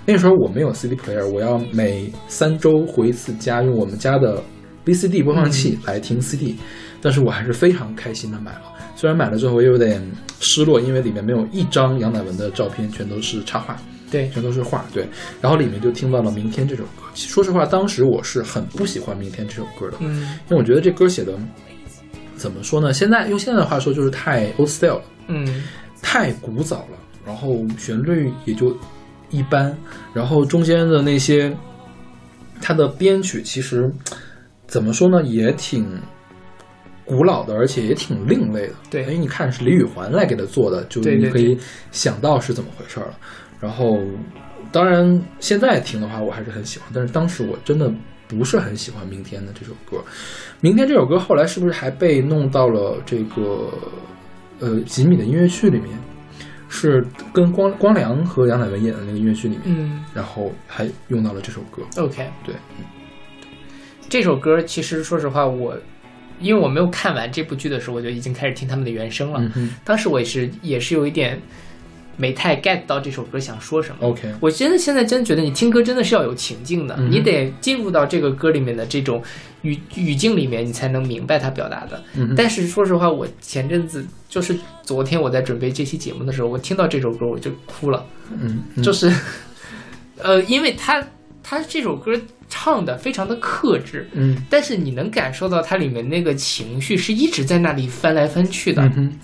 那时候我没有 CD player，我要每三周回一次家，用我们家的 VCD 播放器来听 CD，、但是我还是非常开心的买了。虽然买了之后我也有点失落，因为里面没有一张杨乃文的照片，全都是插画。对，全都是画，对。然后里面就听到了《明天》这首歌。说实话，当时我是很不喜欢《明天》这首歌的，嗯因为我觉得这歌写的怎么说呢？现在用现在的话说，就是太 old style 了，嗯太古早了。然后旋律也就一般，然后中间的那些它的编曲其实怎么说呢，也挺古老的，而且也挺另类的。对因为你看是李宇环来给他做的，就你可以想到是怎么回事了。然后，当然现在听的话，我还是很喜欢，但是当时我真的不是很喜欢《明天》的这首歌。《明天》这首歌后来是不是还被弄到了这个呃吉米的音乐剧里面？是跟光光良和杨乃文演的那个音乐剧里面，嗯然后还用到了这首歌。，OK，对，这首歌其实说实话，我因为我没有看完这部剧的时候，我就已经开始听他们的原声了。嗯当时我也是也是有一点没太 get 到这首歌想说什么。，OK，我真的现在真觉得你听歌真的是要有情境的，嗯你得进入到这个歌里面的这种语语境里面，你才能明白他表达的。嗯但是说实话，我前阵子就是昨天我在准备这期节目的时候，我听到这首歌我就哭了，嗯，嗯就是，呃，因为他他这首歌唱的非常的克制，嗯但是你能感受到它里面那个情绪是一直在那里翻来翻去的。嗯哼，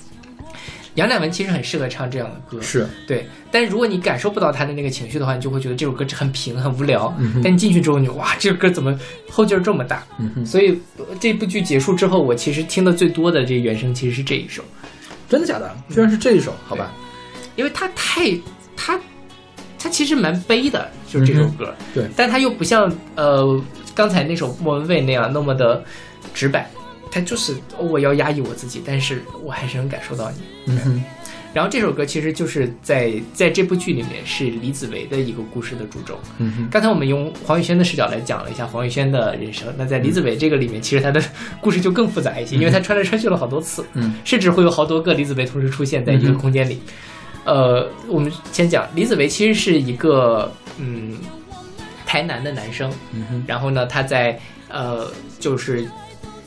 杨乃文其实很适合唱这样的歌，是，对，但是如果你感受不到他的那个情绪的话，你就会觉得这首歌很平很无聊。嗯但你进去之后，你就哇，这首歌怎么后劲儿这么大？嗯哼，所以呃这部剧结束之后，我其实听的最多的这原声其实是这一首，真的假的？居然是这一首，好吧？因为它太它它其实蛮悲的，就是这首歌。嗯对但它又不像呃刚才那首莫文蔚那样那么的直白，它就是、哦我要压抑我自己，但是我还是能感受到你。嗯哼，然后这首歌其实就是在在这部剧里面是李子维的一个故事的主轴。嗯哼，刚才我们用黄宇轩的视角来讲了一下黄宇轩的人生，那在李子维这个里面，其实他的故事就更复杂一些，因为他穿来穿去了好多次，嗯甚至会有好多个李子维同时出现在一个空间里。呃，我们先讲李子维其实是一个嗯台南的男生，嗯，然后呢，他在呃就是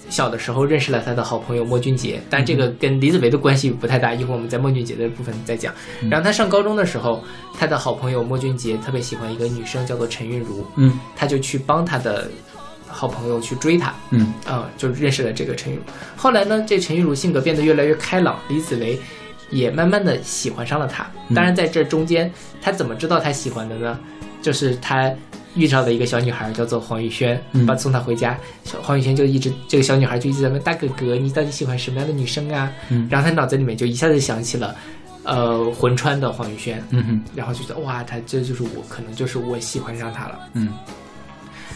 小的时候认识了他的好朋友莫俊杰，但这个跟李子维的关系不太大，一会儿我们在莫俊杰的部分再讲。然后他上高中的时候，他的好朋友莫俊杰特别喜欢一个女生叫做陈韵如，嗯。他就去帮他的好朋友去追她，嗯。啊、就认识了这个陈玉茹。后来呢，这陈玉如性格变得越来越开朗，李子维也慢慢的喜欢上了他。当然，在这中间，他怎么知道他喜欢的呢？就是他遇到了一个小女孩，叫做黄雨萱，嗯把送她回家。小黄雨萱就一直，这个小女孩就一直在问大哥哥，你到底喜欢什么样的女生啊？嗯然后他脑子里面就一下子想起了，呃，魂穿的黄雨萱，嗯哼，然后就觉得哇，他这就是我，可能就是我喜欢上他了。嗯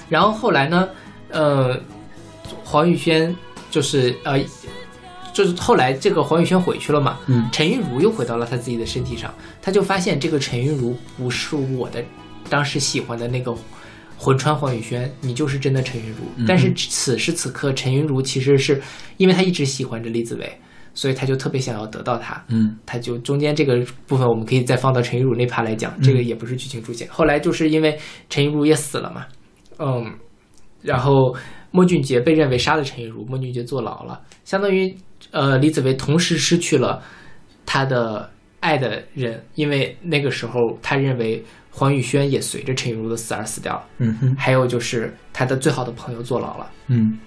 然后后来呢，呃，黄宇轩就是呃，就是后来这个黄宇轩回去了嘛，嗯陈韵如又回到了他自己的身体上，他就发现这个陈韵如不是我的当时喜欢的那个魂穿黄宇轩，你就是真的陈韵如。嗯但是此时此刻，陈韵如其实是因为他一直喜欢着李子维，所以他就特别想要得到他。嗯他就中间这个部分，我们可以再放到陈玉茹那趴来讲，这个也不是剧情主线。后来就是因为陈玉茹也死了嘛，嗯，然后莫俊杰被认为杀了陈玉茹，莫俊杰坐牢了，相当于呃李子维同时失去了他的爱的人，因为那个时候他认为黄宇轩也随着陈雨茹的死而死掉了，嗯哼，还有就是他的最好的朋友坐牢了。嗯。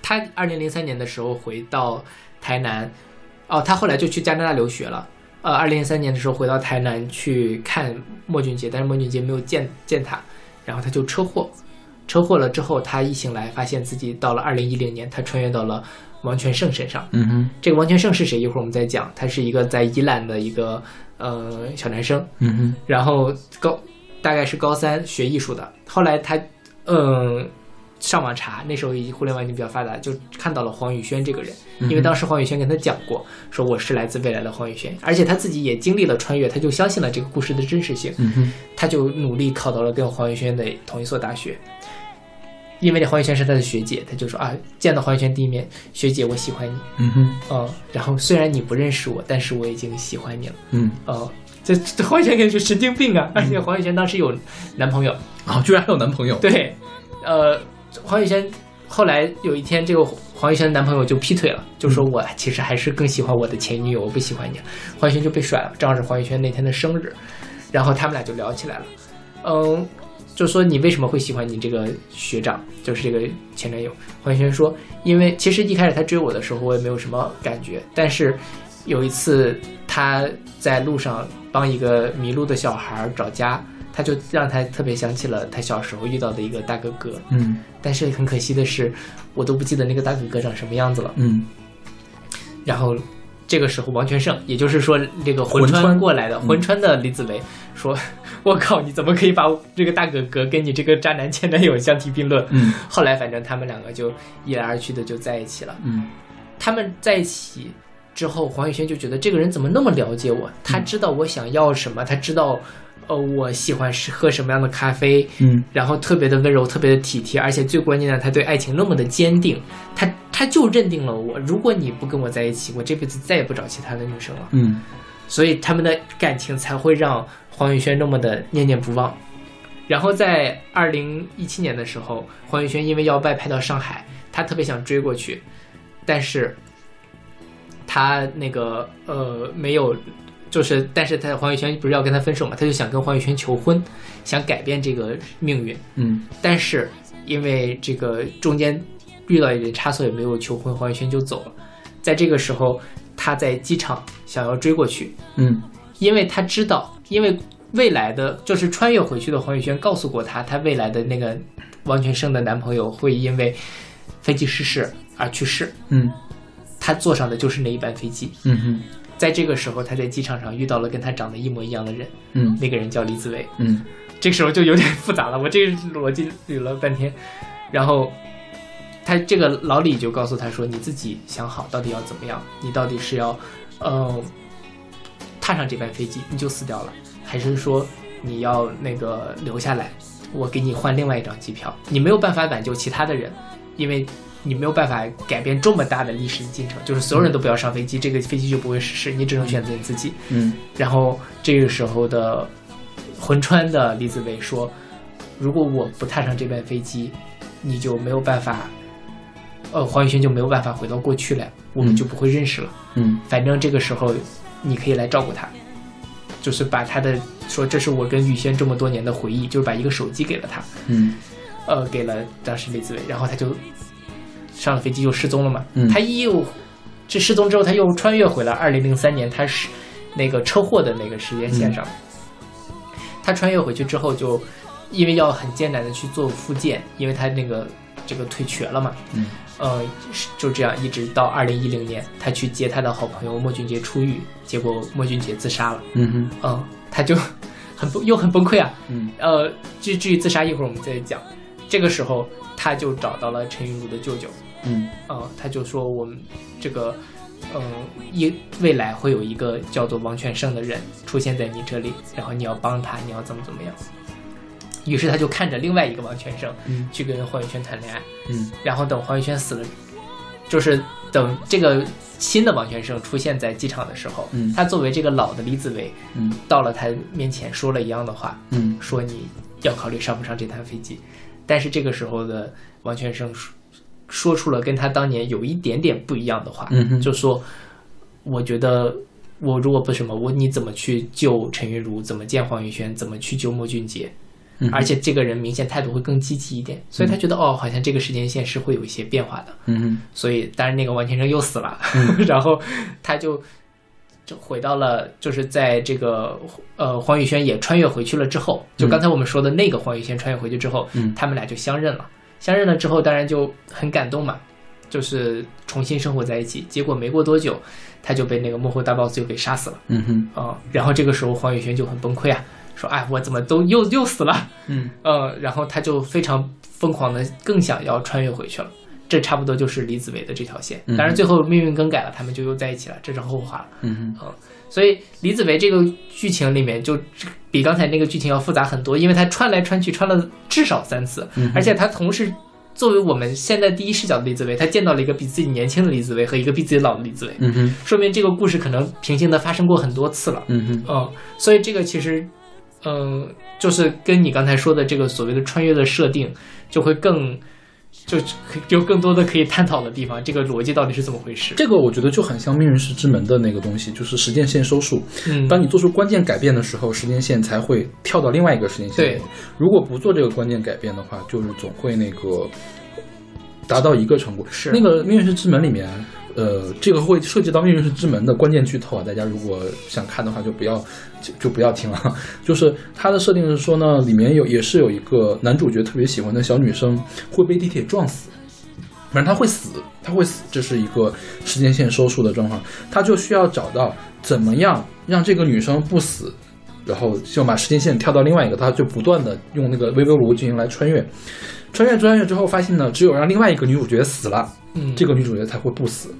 他二零零三年的时候回到台南，哦，他后来就去加拿大留学了。呃，二零零三年的时候回到台南去看莫俊杰，但是莫俊杰没有见见他，然后他就车祸，车祸了之后，他一醒来发现自己到了二零一零年，他穿越到了王全胜身上。嗯哼，这个王全胜是谁？一会儿我们再讲。他是一个在宜兰的一个呃小男生，嗯哼，然后高大概是高三学艺术的，后来他嗯上网查，那时候已经互联网已经比较发达，就看到了黄宇轩这个人，因为当时黄宇轩跟他讲过，说我是来自未来的黄宇轩，而且他自己也经历了穿越，他就相信了这个故事的真实性，嗯哼，他就努力考到了跟黄宇轩的同一所大学。因为那黄宇轩是他的学姐，他就说啊，见到黄宇轩第一面，学姐我喜欢你，嗯哼，嗯，然后虽然你不认识我，但是我已经喜欢你了。嗯，哦，这这黄宇轩也是神经病啊！而且黄宇轩当时有男朋友，啊，居然还有男朋友，对，呃，黄宇轩后来有一天，这个黄宇轩的男朋友就劈腿了，就说我其实还是更喜欢我的前女友，我不喜欢你了。黄宇轩就被甩了，正好是黄宇轩那天的生日，然后他们俩就聊起来了，嗯。就说你为什么会喜欢你这个学长，就是这个前男友？黄轩说，因为其实一开始他追我的时候，我也没有什么感觉，但是有一次他在路上帮一个迷路的小孩找家，他就让他特别想起了他小时候遇到的一个大哥哥。嗯但是很可惜的是，我都不记得那个大哥哥长什么样子了。嗯然后这个时候，王全胜，也就是说这个魂魂穿穿过来的嗯魂穿的李子维说：“ [LAUGHS] 我靠，你怎么可以把这个大哥哥跟你这个渣男前男友相提并论？”嗯后来反正他们两个就一来二去的就在一起了。嗯他们在一起之后，黄宇轩就觉得这个人怎么那么了解我？他知道我想要什么，他知道呃我喜欢是喝什么样的咖啡，嗯然后特别的温柔，特别的体贴，而且最关键的，他对爱情那么的坚定，他他就认定了我。如果你不跟我在一起，我这辈子再也不找其他的女生了。嗯所以他们的感情才会让黄宇轩那么的念念不忘。然后在二零一七年的时候，黄宇轩因为要外派到上海，他特别想追过去，但是他那个呃没有，就是但是他黄宇轩不是要跟他分手嘛，他就想跟黄宇轩求婚，想改变这个命运。嗯但是因为这个中间遇到一点差错，也没有求婚，黄宇轩就走了。在这个时候，他在机场想要追过去，嗯。因为他知道，因为未来的就是穿越回去的黄宇轩告诉过他，他未来的那个王全胜的男朋友会因为飞机失事而去世，嗯。他坐上的就是那一班飞机。嗯哼。在这个时候，他在机场上遇到了跟他长得一模一样的人，嗯。那个人叫李子维。嗯。这个时候就有点复杂了，我这个逻辑捋了半天，然后他这个老李就告诉他说：“你自己想好到底要怎么样，你到底是要，呃，踏上这班飞机你就死掉了，还是说你要那个留下来，我给你换另外一张机票？你没有办法挽救其他的人，因为你没有办法改变这么大的历史进程，就是所有人都不要上飞机，这个飞机就不会失事，你只能选择你自己。”嗯然后这个时候的魂穿的李子维说：“如果我不踏上这班飞机，你就没有办法，呃，黄宇轩就没有办法回到过去了，我们就不会认识了。嗯反正这个时候你可以来照顾他，就是把他的说这是我跟宇轩这么多年的回忆，就是把一个手机给了他，嗯呃，给了当时李子维，然后他就上了飞机又失踪了嘛。嗯他又这失踪之后，他又穿越回了二零零三年，他是那个车祸的那个时间线上。他穿越回去之后就，因为要很艰难的去做复健，因为他那个这个腿瘸了嘛。嗯呃，是就这样一直到二零一零年，他去接他的好朋友莫俊杰出狱，结果莫俊杰自杀了。嗯哼嗯，他就很崩又很崩溃啊。嗯呃，至至于自杀，一会儿我们再讲。这个时候，他就找到了陈云儒的舅舅，嗯呃，他就说我们这个，嗯、一未来会有一个叫做王全胜的人出现在你这里，然后你要帮他，你要怎么怎么样。于是他就看着另外一个王全胜嗯去跟黄宇轩谈恋爱，嗯然后等黄宇轩死了，就是等这个新的王全胜出现在机场的时候，嗯他作为这个老的李子维，嗯到了他面前说了一样的话，嗯说你要考虑上不上这趟飞机。但是这个时候的王全胜说说出了跟他当年有一点点不一样的话，嗯哼就说我觉得我如果不什么，我你怎么去救陈韵如，怎么见黄宇轩，怎么去救莫俊杰？嗯而且这个人明显态度会更积极一点，所以他觉得、哦，好像这个时间线是会有一些变化的。嗯所以当然那个王天生又死了，[LAUGHS] 然后他就就回到了，就是在这个呃黄宇轩也穿越回去了之后，就刚才我们说的那个黄宇轩穿越回去之后，嗯。他们俩就相认了。相认了之后，当然就很感动嘛，就是重新生活在一起。结果没过多久，他就被那个幕后大 boss 就给杀死了。嗯哼。啊、然后这个时候黄宇轩就很崩溃啊，说：“哎，我怎么都又又死了？”嗯 [LAUGHS] 呃，然后他就非常疯狂的更想要穿越回去了。这差不多就是李子维的这条线，嗯当然最后命运更改了，他们就又在一起了，这是后话了。嗯嗯所以李子维这个剧情里面就比刚才那个剧情要复杂很多，因为他穿来穿去穿了至少三次，嗯而且他同时作为我们现在第一视角的李子维，他见到了一个比自己年轻的李子维和一个比自己老的李子维，嗯哼说明这个故事可能平行的发生过很多次了。嗯哼嗯，所以这个其实，嗯，就是跟你刚才说的这个所谓的穿越的设定，就会更，就就更多的可以探讨的地方，这个逻辑到底是怎么回事？这个我觉得就很像《命运石之门》的那个东西，就是时间线收束。嗯，当你做出关键改变的时候，时间线才会跳到另外一个时间线里对。如果不做这个关键改变的话，就是总会那个达到一个成果。是那个《命运石之门》里面，呃，这个会涉及到《命运石之门》的关键剧透啊，大家如果想看的话，就不要就就不要听了。[LAUGHS] 就是它的设定是说呢，里面有也是有一个男主角特别喜欢的小女生会被地铁撞死。反正他会死，他会死，这是一个时间线收束的状况，他就需要找到怎么样让这个女生不死，然后就把时间线跳到另外一个，他就不断的用那个微波炉进行来穿越，穿越穿越之后发现呢，只有让另外一个女主角死了，嗯，这个女主角才会不死，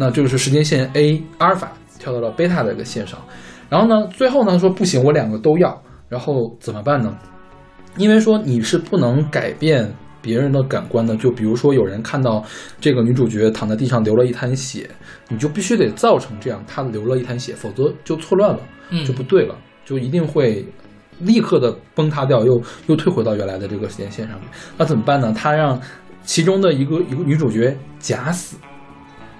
那就是时间线 A 阿尔法跳到了贝塔的一个线上，然后呢，最后呢说不行，我两个都要，然后怎么办呢？因为说你是不能改变别人的感官的，就比如说有人看到这个女主角躺在地上流了一滩血，你就必须得造成这样，她流了一滩血，否则就错乱了，嗯就不对了，就一定会立刻的崩塌掉，又又退回到原来的这个时间线上面。那怎么办呢？他让其中的一个一个女主角假死，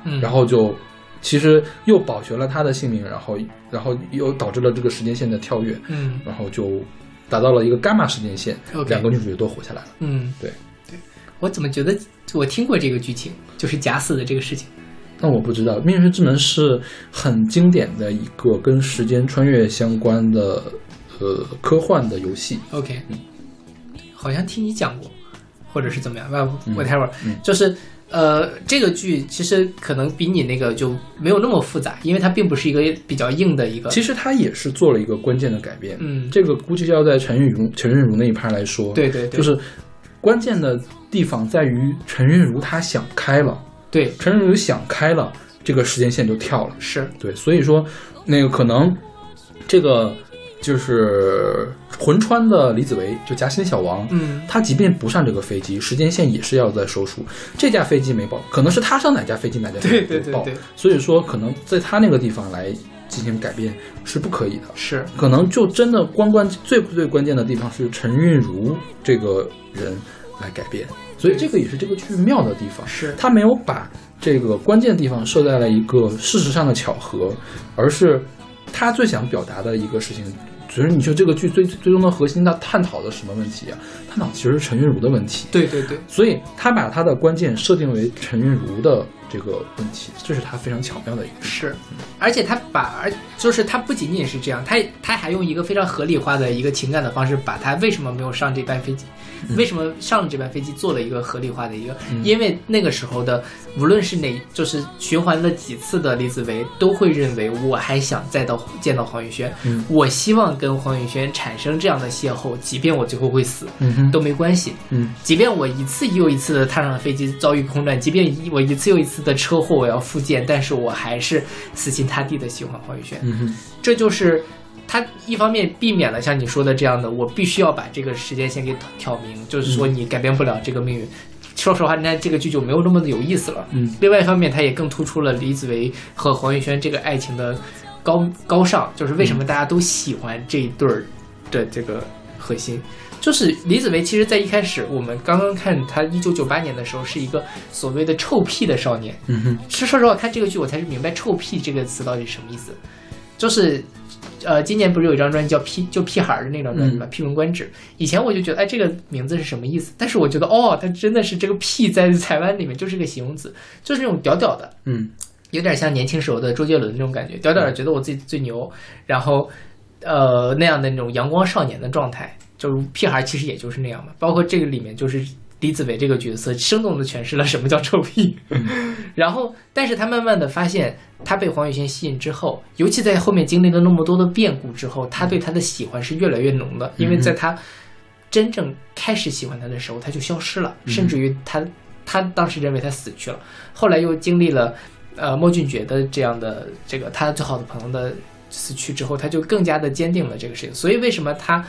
嗯，然后就其实又保全了他的性命，然后然后又导致了这个时间线的跳跃，嗯。然后就达到了一个伽马时间线两个女主角都活下来了。嗯，对。对，我怎么觉得我听过这个剧情，就是假死的这个事情。那我不知道，《命运之门》是很经典的一个跟时间穿越相关的呃科幻的游戏。OK，嗯。好像听你讲过，或者是怎么样嗯，whatever，、嗯。就是呃，这个剧其实可能比你那个就没有那么复杂，因为它并不是一个比较硬的一个。其实它也是做了一个关键的改变。嗯这个估计要在陈韵如陈韵如那一趴来说，对对对，就是关键的地方在于陈韵如她想开了，对陈韵如想开了，这个时间线就跳了。是，对，所以说那个可能这个就是魂穿的李子维，就夹心小王，嗯他即便不上这个飞机，时间线也是要在收束。这架飞机没爆，可能是他上哪架飞机哪架飞机没爆对对对，所以说可能在他那个地方来进行改变是不可以的。是，可能就真的关关最最关键的地方是陈韵如这个人来改变，所以这个也是这个剧妙的地方。是他没有把这个关键地方设在了一个事实上的巧合，而是他最想表达的一个事情。其实你说这个剧最最终的核心，它探讨的什么问题啊？探讨其实是陈韵如的问题。对对对，所以他把他的关键设定为陈韵如的这个问题，这是他非常巧妙的一个。是，而且他把，而就是他不仅仅是这样，他他还用一个非常合理化的一个情感的方式，把他为什么没有上这班飞机，[LAUGHS] 为什么上了这班飞机做了一个合理化的一个，因为那个时候的无论是哪，就是循环了几次的李子维都会认为我还想再到见到黄宇轩，嗯。我希望跟黄宇轩产生这样的邂逅，即便我最后会死，嗯，都没关系。嗯。即便我一次又一次的踏上了飞机遭遇空难，即便我一次又一次的车祸我要复健，但是我还是死心塌地的喜欢黄宇轩。嗯哼，这就是他一方面避免了像你说的这样的，我必须要把这个时间线给挑明，就是说你改变不了这个命运。说实话，那这个剧就没有那么的有意思了。嗯，另外一方面，它也更突出了李子维和黄玉轩这个爱情的高高尚，就是为什么大家都喜欢这一对儿的这个核心。就是李子维，其实，在一开始我们刚刚看他一九九八年的时候，是一个所谓的臭屁的少年。嗯哼，是说实话，看这个剧我才是明白“臭屁”这个词到底是什么意思。就是，呃，今年不是有一张专辑叫《屁就屁孩儿》的那张专辑嘛，嗯屁闻官职》。以前我就觉得，哎，这个名字是什么意思？但是我觉得，哦，它真的是这个“屁”在台湾里面就是个形容词，就是那种屌屌的，嗯有点像年轻时候的周杰伦那种感觉，屌屌的，觉得我自己最牛，然后呃那样的那种阳光少年的状态，就是屁孩，其实也就是那样嘛。包括这个里面就是李子维这个角色，生动的诠释了什么叫臭屁。[LAUGHS] 然后，但是他慢慢的发现，他被黄雨萱吸引之后，尤其在后面经历了那么多的变故之后，他对他的喜欢是越来越浓的，因为在他真正开始喜欢他的时候，他就消失了，甚至于他他当时认为他死去了，后来又经历了呃莫俊杰的这样的这个他最好的朋友的死去之后，他就更加的坚定了这个事情。所以为什么他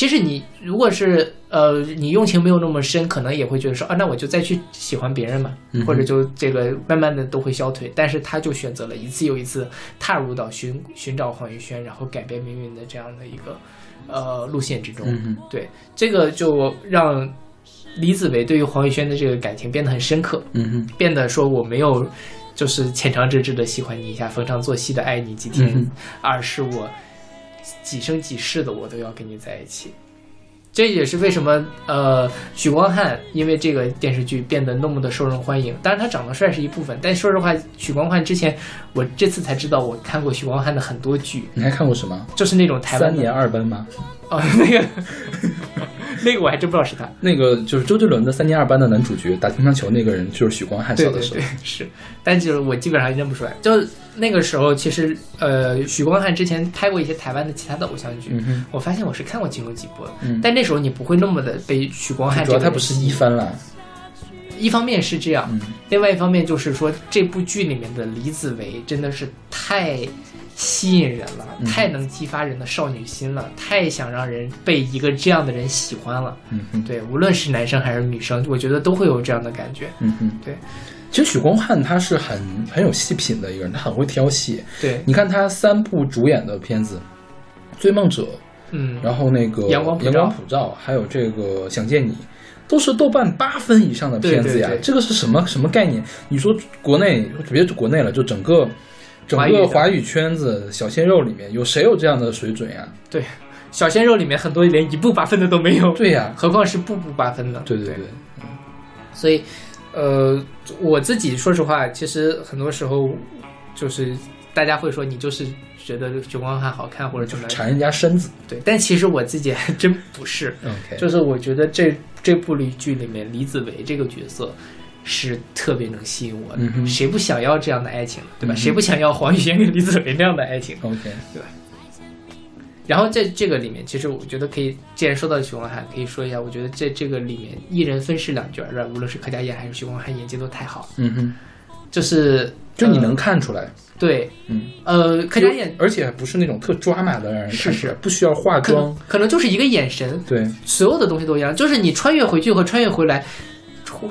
其实你如果是呃你用情没有那么深，可能也会觉得说啊，那我就再去喜欢别人嘛，或者就这个慢慢的都会消退。但是他就选择了一次又一次踏入到寻寻找黄宇轩，然后改变命运的这样的一个呃路线之中。嗯对，这个就让李子维对于黄宇轩的这个感情变得很深刻，嗯哼变得说我没有就是浅尝辄止的喜欢你一下，逢场作戏的爱你几天，而是我几生几世的我都要跟你在一起。这也是为什么呃，许光汉因为这个电视剧变得那么的受人欢迎。当然，他长得帅是一部分，但说实话，许光汉之前我这次才知道，我看过许光汉的很多剧，你还看过什么？就是那种台湾三年二班吗？哦，那个那个我还真不知道是他。[LAUGHS] 那个就是周杰伦的《三年二班》的男主角，打乒乓球那个人就是许光汉。小的时候对对对，是，但就是我基本上认不出来。就那个时候，其实呃，许光汉之前拍过一些台湾的其他的偶像剧，嗯，我发现我是看过其中几部的，嗯但那时候你不会那么的被许光汉主要他不是一番了。一方面是这样，嗯另外一方面就是说这部剧里面的李子维真的是太吸引人了，嗯太能激发人的少女心了，太想让人被一个这样的人喜欢了。嗯哼，对，无论是男生还是女生，我觉得都会有这样的感觉。嗯哼，对。其实许光汉他是很很有细品的一个人，他很会挑戏。对，你看他三部主演的片子，《追梦者》，嗯，然后那个阳光普照阳光普照，还有这个想见你，都是豆瓣八分以上的片子呀。对对对这个是什么什么概念？你说国内别说国内了，就整个整个华语圈子小鲜肉里面有谁有这样的水准呀？对，小鲜肉里面很多连一部八分的都没有，对呀，何况是步步八分的。对对对对，所以，呃，我自己说实话，其实很多时候就是大家会说你就是觉得许光汉好看或者怎么样，馋人家身子。对，但其实我自己还真不是，OK，就是我觉得这这部剧里面李子维这个角色。是特别能吸引我的，嗯谁不想要这样的爱情，对吧？嗯谁不想要黄雨萱跟李子维那样的爱情？OK，对吧？然后在这个里面，其实我觉得可以，既然说到许光汉，可以说一下，我觉得在这个里面一人分饰两角儿的，无论是柯佳嬿还是许光汉，演技都太好。了。嗯哼，就是呃就你能看出来，对，嗯，呃，柯佳嬿而且不是那种特抓马的让人是是。不需要化妆。可能，可能就是一个眼神，对，所有的东西都一样，就是你穿越回去和穿越回来，出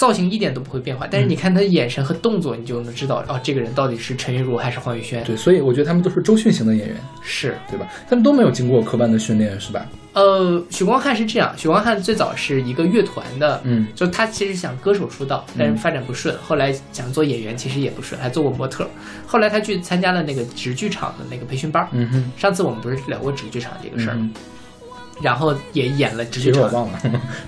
造型一点都不会变化，但是你看他的眼神和动作，你就能知道，哦，这个人到底是陈玉如还是黄宇轩。对，所以我觉得他们都是周迅型的演员，是，对吧？他们都没有经过科班的训练，是吧？呃，许光汉是这样，许光汉最早是一个乐团的，嗯就他其实想歌手出道，但是发展不顺，后来想做演员，其实也不顺，还做过模特。后来他去参加了那个直剧场的那个培训班儿。嗯哼，上次我们不是聊过直剧场这个事儿，嗯然后也演了直其实我忘了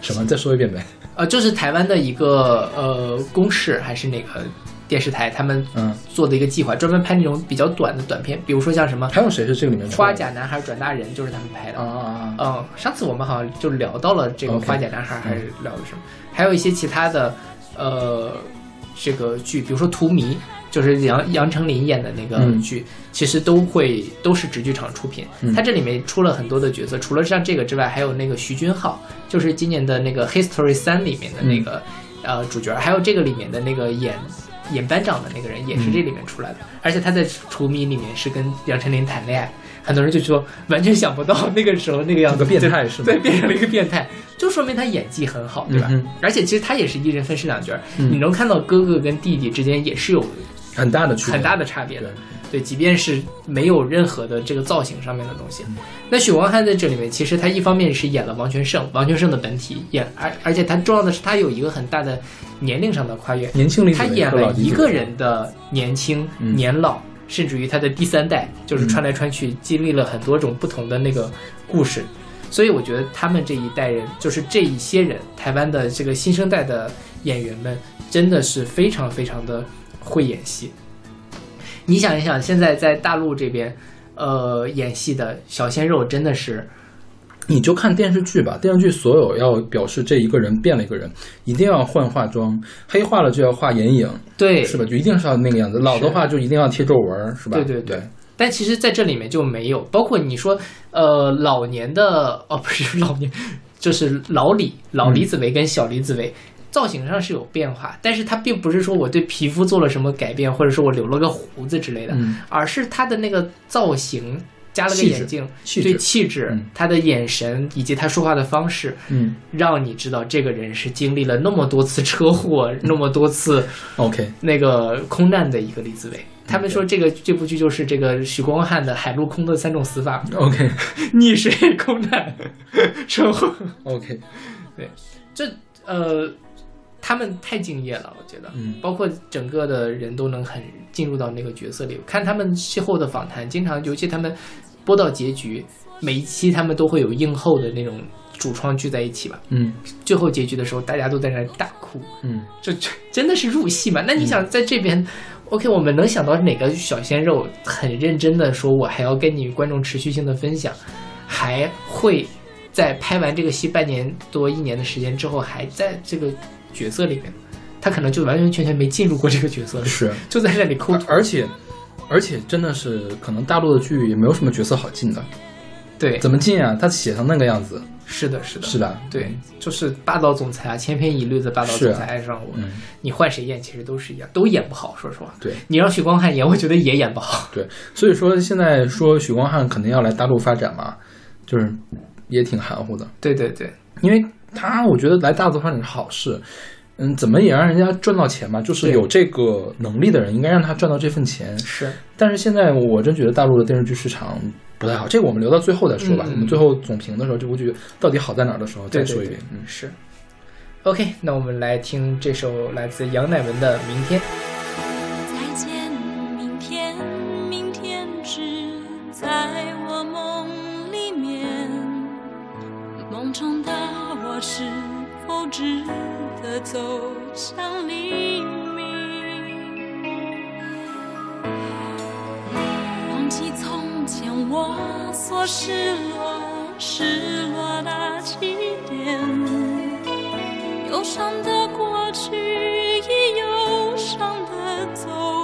什么，再说一遍呗。呃，就是台湾的一个呃公视还是哪个电视台，他们嗯，做的一个计划，专门拍那种比较短的短片，比如说像什么还有谁是这个里面《的花甲男孩转大人》，就是他们拍的。啊啊啊！嗯，上次我们好像就聊到了这个花甲男孩，还是聊的什么？还有一些其他的呃这个剧，比如说《荼蘼》，就是杨杨丞琳演的那个嗯剧，其实都会都是直剧场出品。嗯它这里面出了很多的角色，除了像这个之外，还有那个徐君浩，就是今年的那个《History 三》里面的那个、嗯呃主角，还有这个里面的那个演。演班长的那个人也是嗯这里面出来的，而且他在《荼蘼》里面是跟杨丞琳谈恋爱，很多人就说完全想不到那个时候那个样子，个变态是吗对，变成了一个变态，就说明他演技很好，对吧？嗯而且其实他也是一人分饰两角，嗯你能看到哥哥跟弟弟之间也是有很大的区别，很大的差别的。对。对，即便是没有任何的这个造型上面的东西，那许光汉在这里面，其实他一方面是演了王全胜，王全胜的本体演，而而且他重要的是他有一个很大的年龄上的跨越，年轻他演了一个人的年轻、嗯。年老，甚至于他的第三代，就是嗯。穿来穿去，经历了很多种不同的那个故事。所以我觉得他们这一代人，就是这一些人，台湾的这个新生代的演员们，真的是非常非常的会演戏。你想一想，现在在大陆这边，呃，演戏的小鲜肉真的是，你就看电视剧吧，电视剧所有要表示这一个人变了一个人，一定要换化妆，黑化了就要画眼影，对，是吧？就一定是要那个样子。老的话就一定要贴皱纹儿，是吧？对对对但其实在这里面就没有，包括你说，呃，老年的哦，不是老年，就是老李、老李子维跟小李子维。造型上是有变化，但是他并不是说我对皮肤做了什么改变，或者说我留了个胡子之类的，嗯而是他的那个造型加了个眼镜，对气质他的眼神以及他说话的方式，嗯让你知道这个人是经历了那么多次车祸，那么多次，OK，那个空难的一个李子维。他们说这个这部剧就是这个许光汉的海陆空的三种死法：[LAUGHS] OK [LAUGHS] 溺水、空难、车祸。OK，对这呃，他们太敬业了，我觉得，嗯包括整个的人都能很进入到那个角色里。看他们事后的访谈，经常尤其他们播到结局，每一期他们都会有映后的那种主创聚在一起吧。嗯最后结局的时候，大家都在那儿大哭，嗯这这真的是入戏嘛？那你想在这边、o k 我们能想到哪个小鲜肉很认真的说，我还要跟你观众持续性的分享，还会在拍完这个戏半年多一年的时间之后，还在这个角色里面，他可能就完完全全没进入过这个角色里，是，就在这里抠而而且而且真的是可能大陆的剧也没有什么角色好进的，对，怎么进啊？他写成那个样子，是的，是的，是的，对，就是霸道总裁啊，千篇一律的霸道总裁爱上我，嗯，你换谁演其实都是一样，都演不好，说实话。对。你让许光汉演，我觉得也演不好。对，所以说现在说许光汉肯定要来大陆发展嘛，就是也挺含糊的，对对对，因为他我觉得来大陆发展是好事。嗯，怎么也让人家赚到钱嘛？就是有这个能力的人，应该让他赚到这份钱。是但是现在我真觉得大陆的电视剧市场不太好，这个我们留到最后再说吧。嗯我们最后总评的时候，这部剧到底好在哪儿的时候再说一遍。嗯，是。OK，那我们来听这首来自杨乃文的《明天》。的走向黎明？忘记从前我所失落、失落的起点。忧伤的过去，已忧伤的走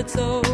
的走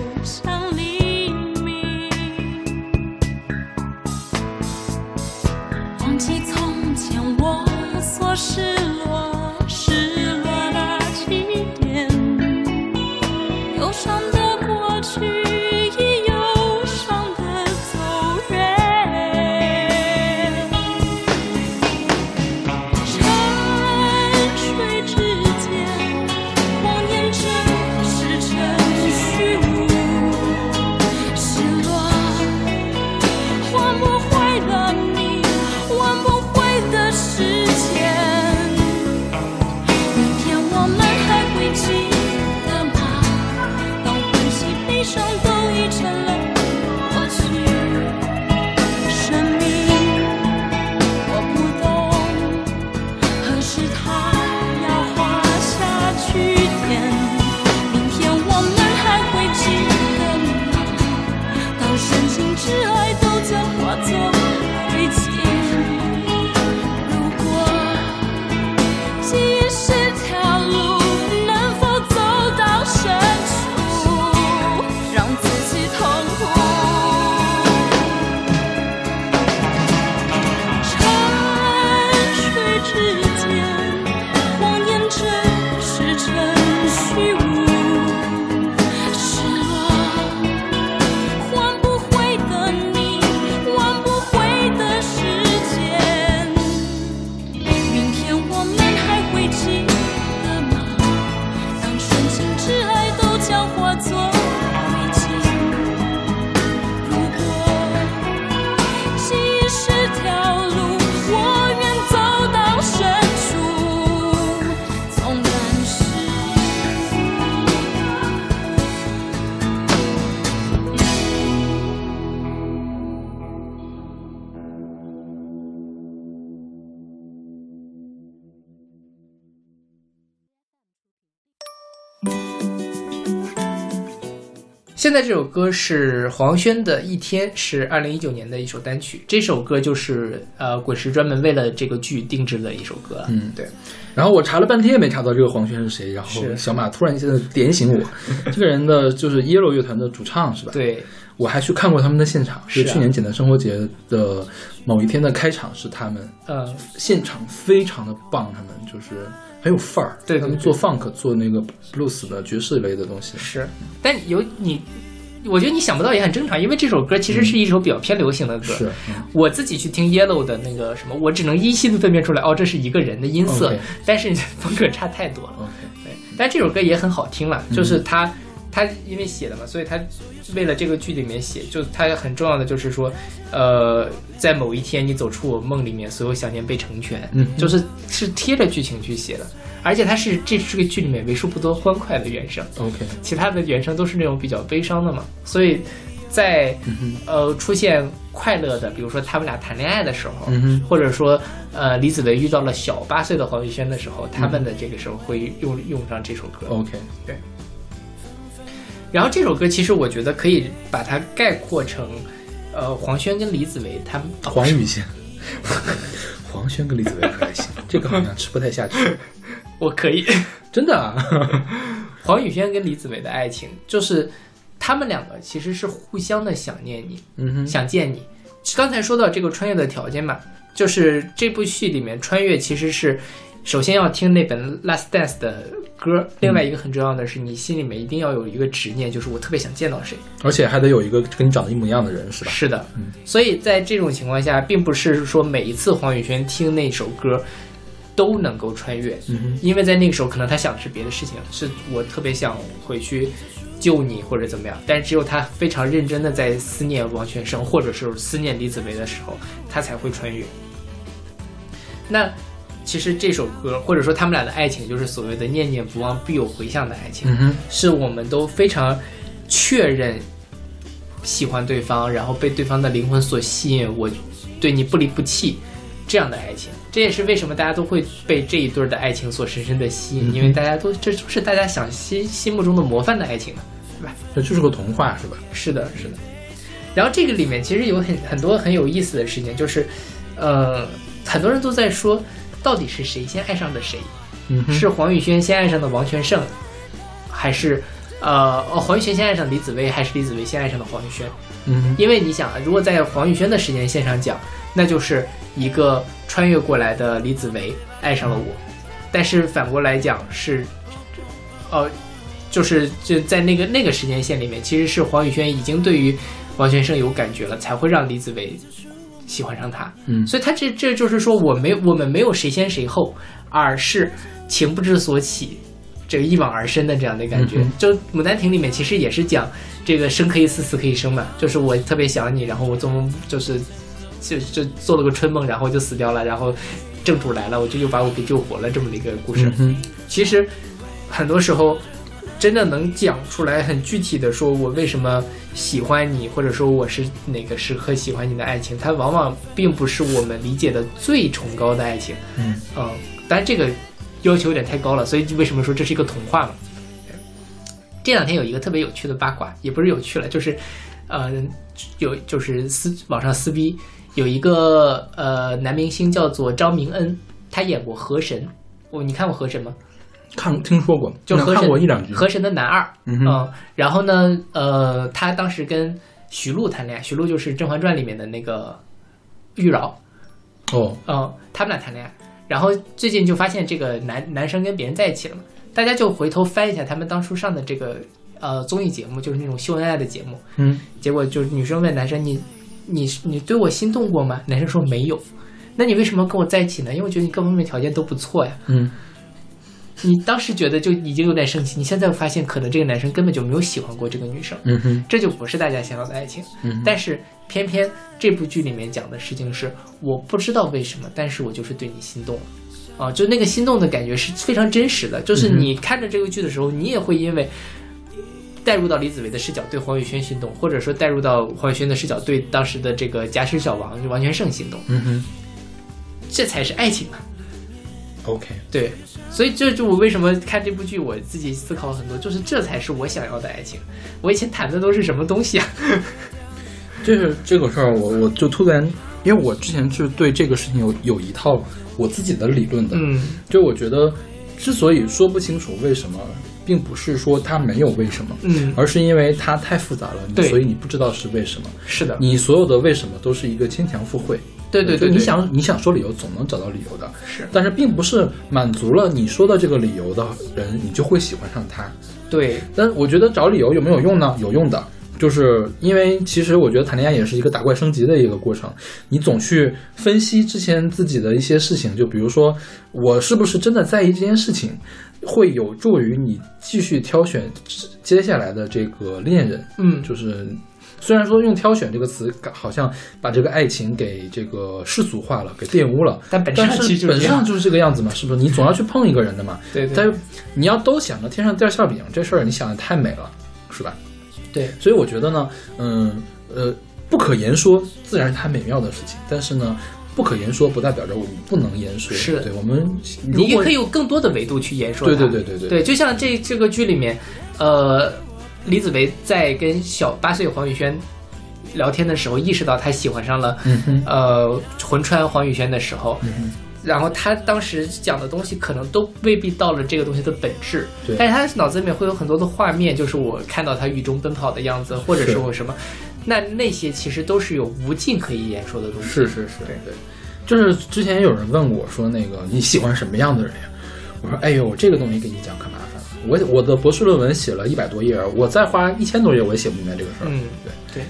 现在这首歌是黄轩的《一天》，是二零一九年的一首单曲。这首歌就是呃滚石专门为了这个剧定制的一首歌。嗯对，然后我查了半天也没查到这个黄轩是谁，然后小马突然间点醒我，[LAUGHS] 这个人的就是 Yellow 乐团的主唱是吧？，对，我还去看过他们的现场，是去年简单生活节的某一天的开场是他们，呃，现场非常的棒，他们就是很有范儿，对对对他们做 funk 做那个 blues 的爵士类的东西，是，但有你，我觉得你想不到也很正常，因为这首歌其实是一首比较偏流行的歌。是，嗯。我自己去听 Yellow 的那个什么，我只能依稀的分辨出来，哦，这是一个人的音色但是 [LAUGHS] 风格差太多了。对，但这首歌也很好听了，嗯。就是他。他因为写的嘛，所以他为了这个剧里面写，就它很重要的就是说，呃，在某一天你走出我梦里面，所有想念被成全，嗯。就是是贴着剧情去写的，而且它是这这个剧里面为数不多欢快的原声，OK，其他的原声都是那种比较悲伤的嘛，所以在呃出现快乐的，比如说他们俩谈恋爱的时候，嗯或者说呃李子维遇到了小八岁的黄宇轩的时候，他们的这个时候会用用上这首歌。OK，然后这首歌其实我觉得可以把它概括成，呃黄轩跟李子维他们黄宇轩，[LAUGHS] 黄轩跟李子维还行，这个好像吃不太下去，[LAUGHS] 我可以，[LAUGHS] 真的啊，黄宇轩跟李子维的爱情就是他们两个其实是互相的想念你，嗯哼，想见你。刚才说到这个穿越的条件嘛，就是这部戏里面穿越其实是首先要听那本《Last Dance》的歌，另外一个很重要的是你心里面一定要有一个执念，就是我特别想见到谁。而且还得有一个跟你长得一模一样的人，是吧？是的，嗯所以在这种情况下，并不是说每一次黄宇轩听那首歌都能够穿越，嗯，因为在那个时候可能他想的是别的事情，是我特别想回去救你或者怎么样，但是只有他非常认真的在思念王全胜或者是思念李子维的时候，他才会穿越。那其实这首歌或者说他们俩的爱情，就是所谓的念念不忘必有回响的爱情，嗯，是我们都非常确认喜欢对方，然后被对方的灵魂所吸引，我对你不离不弃这样的爱情。这也是为什么大家都会被这一对儿的爱情所深深的吸引，因为大家都这都是大家想心心目中的模范的爱情嘛，对吧？这就是个童话，是吧？是的，是的。然后这个里面其实有很很多很有意思的事情，就是，呃，很多人都在说，到底是谁先爱上的谁？嗯，是黄宇轩先爱上的王全胜，还是呃，哦，黄宇轩先爱上李子维，还是李子维先爱上的黄宇轩？嗯因为你想啊，如果在黄宇轩的时间线上讲，那就是一个穿越过来的李子维爱上了我，但是反过来讲是，呃，就是就在那个那个时间线里面，其实是黄宇轩已经对于王全胜有感觉了，才会让李子维喜欢上他。嗯所以他这这就是说我没我们没有谁先谁后，而是情不知所起。这个一往而深的这样的感觉，嗯就《牡丹亭》里面其实也是讲这个生可以死，死可以生嘛，就是我特别想你，然后我做梦就是就就做了个春梦，然后就死掉了，然后正主来了，我就又把我给救活了这么的一个故事。嗯其实很多时候真的能讲出来很具体的说我为什么喜欢你，或者说我是哪个时刻喜欢你的爱情，它往往并不是我们理解的最崇高的爱情。嗯嗯，当然这个要求有点太高了，所以为什么说这是一个童话嘛？这两天有一个特别有趣的八卦，也不是有趣了，就是，呃，有就是撕网上撕逼，有一个呃男明星叫做张明恩，他演过河神，我你看过河神吗？看听说过，看就河神过一两句。河神的男二，嗯哼然后呢，呃，他当时跟徐璐谈恋爱，徐璐就是《甄嬛传》里面的那个玉娆，哦，嗯，他们俩谈恋爱，然后最近就发现这个男男生跟别人在一起了嘛，大家就回头翻一下他们当初上的这个呃综艺节目，就是那种秀恩爱的节目，嗯结果就是女生问男生你你你对我心动过吗？男生说没有，那你为什么跟我在一起呢？因为我觉得你各方面条件都不错呀。嗯你当时觉得就已经有点生气，你现在发现可能这个男生根本就没有喜欢过这个女生，嗯哼这就不是大家想要的爱情。嗯但是偏偏这部剧里面讲的事情是，我不知道为什么，但是我就是对你心动了。啊，就那个心动的感觉是非常真实的，就是你看着这个剧的时候，你也会因为带入到李子维的视角对黄宇轩心动，或者说带入到黄宇轩的视角对当时的这个假使小王就王全胜心动，嗯哼这才是爱情啊！，OK，对，所以这就我为什么看这部剧，我自己思考很多，就是这才是我想要的爱情。我以前谈的都是什么东西啊？[LAUGHS] 这是这个事儿，我我就突然，因为我之前是对这个事情有有一套我自己的理论的，嗯就我觉得之所以说不清楚为什么，并不是说它没有为什么，嗯，而是因为它太复杂了，你对所以你不知道是为什么。是的，你所有的为什么都是一个牵强附会，对对对你想你想说理由，总能找到理由的。是但是并不是满足了你说的这个理由的人，你就会喜欢上他。对，但我觉得找理由有没有用呢？有用的，就是因为其实我觉得谈恋爱也是一个打怪升级的一个过程。你总去分析之前自己的一些事情，就比如说我是不是真的在意这件事情，会有助于你继续挑选接下来的这个恋人。嗯，就是虽然说用“挑选”这个词，好像把这个爱情给这个世俗化了，给玷污了。但本质上其实是就是这样本质上就是这个样子嘛，是不是？你总要去碰一个人的嘛。对对但你要都想着天上掉馅饼这事儿，你想的太美了，是吧？对，所以我觉得呢，嗯呃，不可言说自然是它美妙的事情，但是呢，不可言说不代表着我们不能言说。是对我们你也可以有更多的维度去言说。对对对对对对，就像这这个剧里面，呃，李子维在跟小八岁黄宇轩聊天的时候，意识到他喜欢上了呃魂穿黄宇轩的时候，嗯然后他当时讲的东西可能都未必到了这个东西的本质，对但是他脑子里面会有很多的画面，就是我看到他雨中奔跑的样子，或者是是我什么，那那些其实都是有无尽可以言说的东西。是是是，对对，就是之前有人问我说，那个你喜欢什么样的人呀？我说，哎呦，这个东西给你讲可麻烦了。我我的博士论文写了一百多页，我再花一千多页我也写不明白这个事儿。嗯，对。对。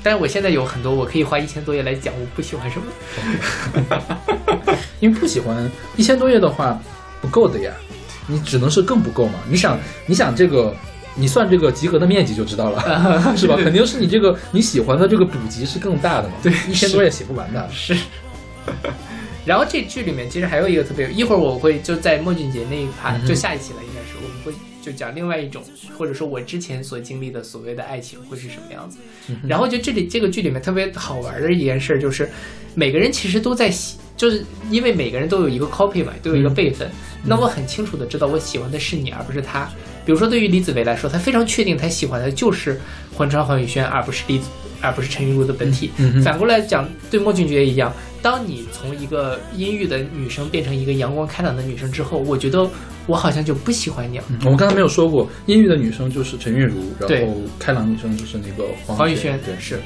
但是我现在有很多，我可以花一千多页来讲我不喜欢什么。[LAUGHS] 因为不喜欢一千多页的话不够的呀，你只能是更不够嘛。你想，你想这个，你算这个集合的面积就知道了，是吧？肯定是你这个你喜欢的这个补集是更大的嘛。对一千多页写不完的。是。然后这剧里面其实还有一个特别，一会儿我会就在莫俊杰那一趴，嗯就下一期了，应该是我们会就讲另外一种，或者说我之前所经历的所谓的爱情会是什么样子。然后就这里这个剧里面特别好玩的一件事就是，每个人其实都在喜，就是因为每个人都有一个 copy 嘛，都有一个备份。那我很清楚的知道我喜欢的是你，而不是他。比如说对于李子维来说，他非常确定他喜欢的就是黄川黄宇轩，而不是李子，而不是陈玉茹的本体。反过来讲，对莫俊杰一样，当你从一个阴郁的女生变成一个阳光开朗的女生之后，我觉得我好像就不喜欢你了。嗯我们刚才没有说过，阴郁的女生就是陈韵如，然后开朗女生就是那个黄宇轩，轩对，是。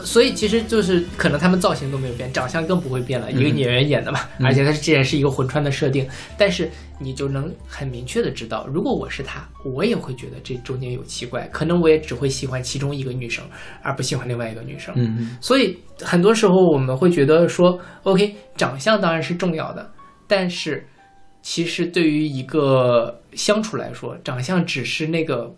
呃，所以其实就是可能他们造型都没有变，长相更不会变了，一个嗯。演员演的嘛，嗯。而且他既然是一个魂穿的设定，但是你就能很明确的知道，如果我是他，我也会觉得这中间有奇怪，可能我也只会喜欢其中一个女生，而不喜欢另外一个女生。嗯嗯。所以很多时候我们会觉得说，OK，长相当然是重要的，但是其实对于一个相处来说，长相只是那个，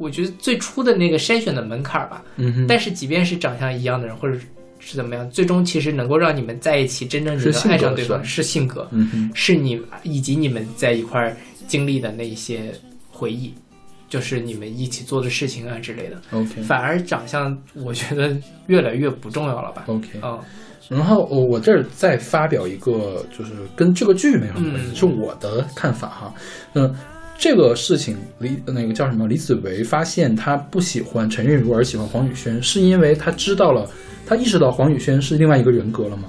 我觉得最初的那个筛选的门槛儿吧。但是即便是长相一样的人，或者是怎么样，最终其实能够让你们在一起，真正你能是爱上对方是是性格，嗯哼，是你以及你们在一块儿经历的那一些回忆，就是你们一起做的事情啊之类的。OK 反而长相，我觉得越来越不重要了吧？OK，嗯，然后我我这儿再发表一个，就是跟这个剧没什么关系，嗯是我的看法哈。嗯，这个事情李那个叫什么李子维发现他不喜欢陈韵如而喜欢黄宇轩，是因为他知道了，他意识到黄宇轩是另外一个人格了吗？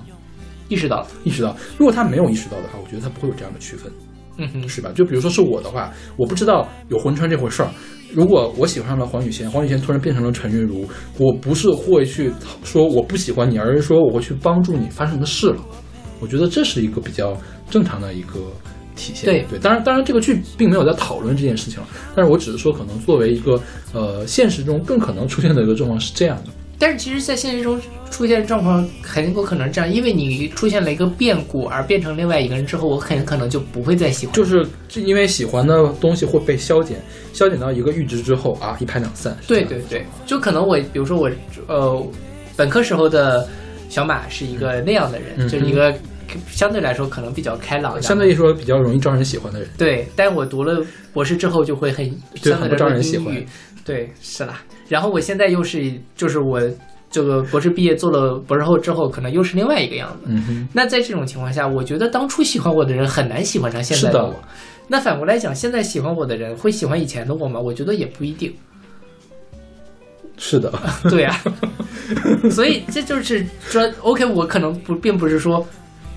意识到了，意识到，如果他没有意识到的话，我觉得他不会有这样的区分。嗯哼，是吧？就比如说是我的话，我不知道有魂穿这回事儿。如果我喜欢上了黄雨萱，黄雨萱突然变成了陈韵如，我不是会去说我不喜欢你，而是说我会去帮助你发生的事了。我觉得这是一个比较正常的一个体现。对对，当然当然这个剧并没有在讨论这件事情了，但是我只是说可能作为一个呃现实中更可能出现的一个状况是这样的。但是其实，在现实中出现状况很有可能这样，因为你出现了一个变故而变成另外一个人之后，我很可能就不会再喜欢。就是是因为喜欢的东西会被消减，消减到一个阈值之后啊，一拍两散。对对对，就可能我比如说我呃本科时候的小马是一个那样的人，嗯就是一个相对来说可能比较开朗，相对来说比较容易招人喜欢的人。对，但我读了博士之后就会很对很不相对来说招人喜欢。对，是啦。然后我现在又是就是我这个博士毕业做了博士后之后，可能又是另外一个样子。那在这种情况下，我觉得当初喜欢我的人很难喜欢上现在是的我。那反过来讲，现在喜欢我的人会喜欢以前的我吗？我觉得也不一定。是的，[LAUGHS] 对啊，所以这就是说，OK，我可能不并不是说，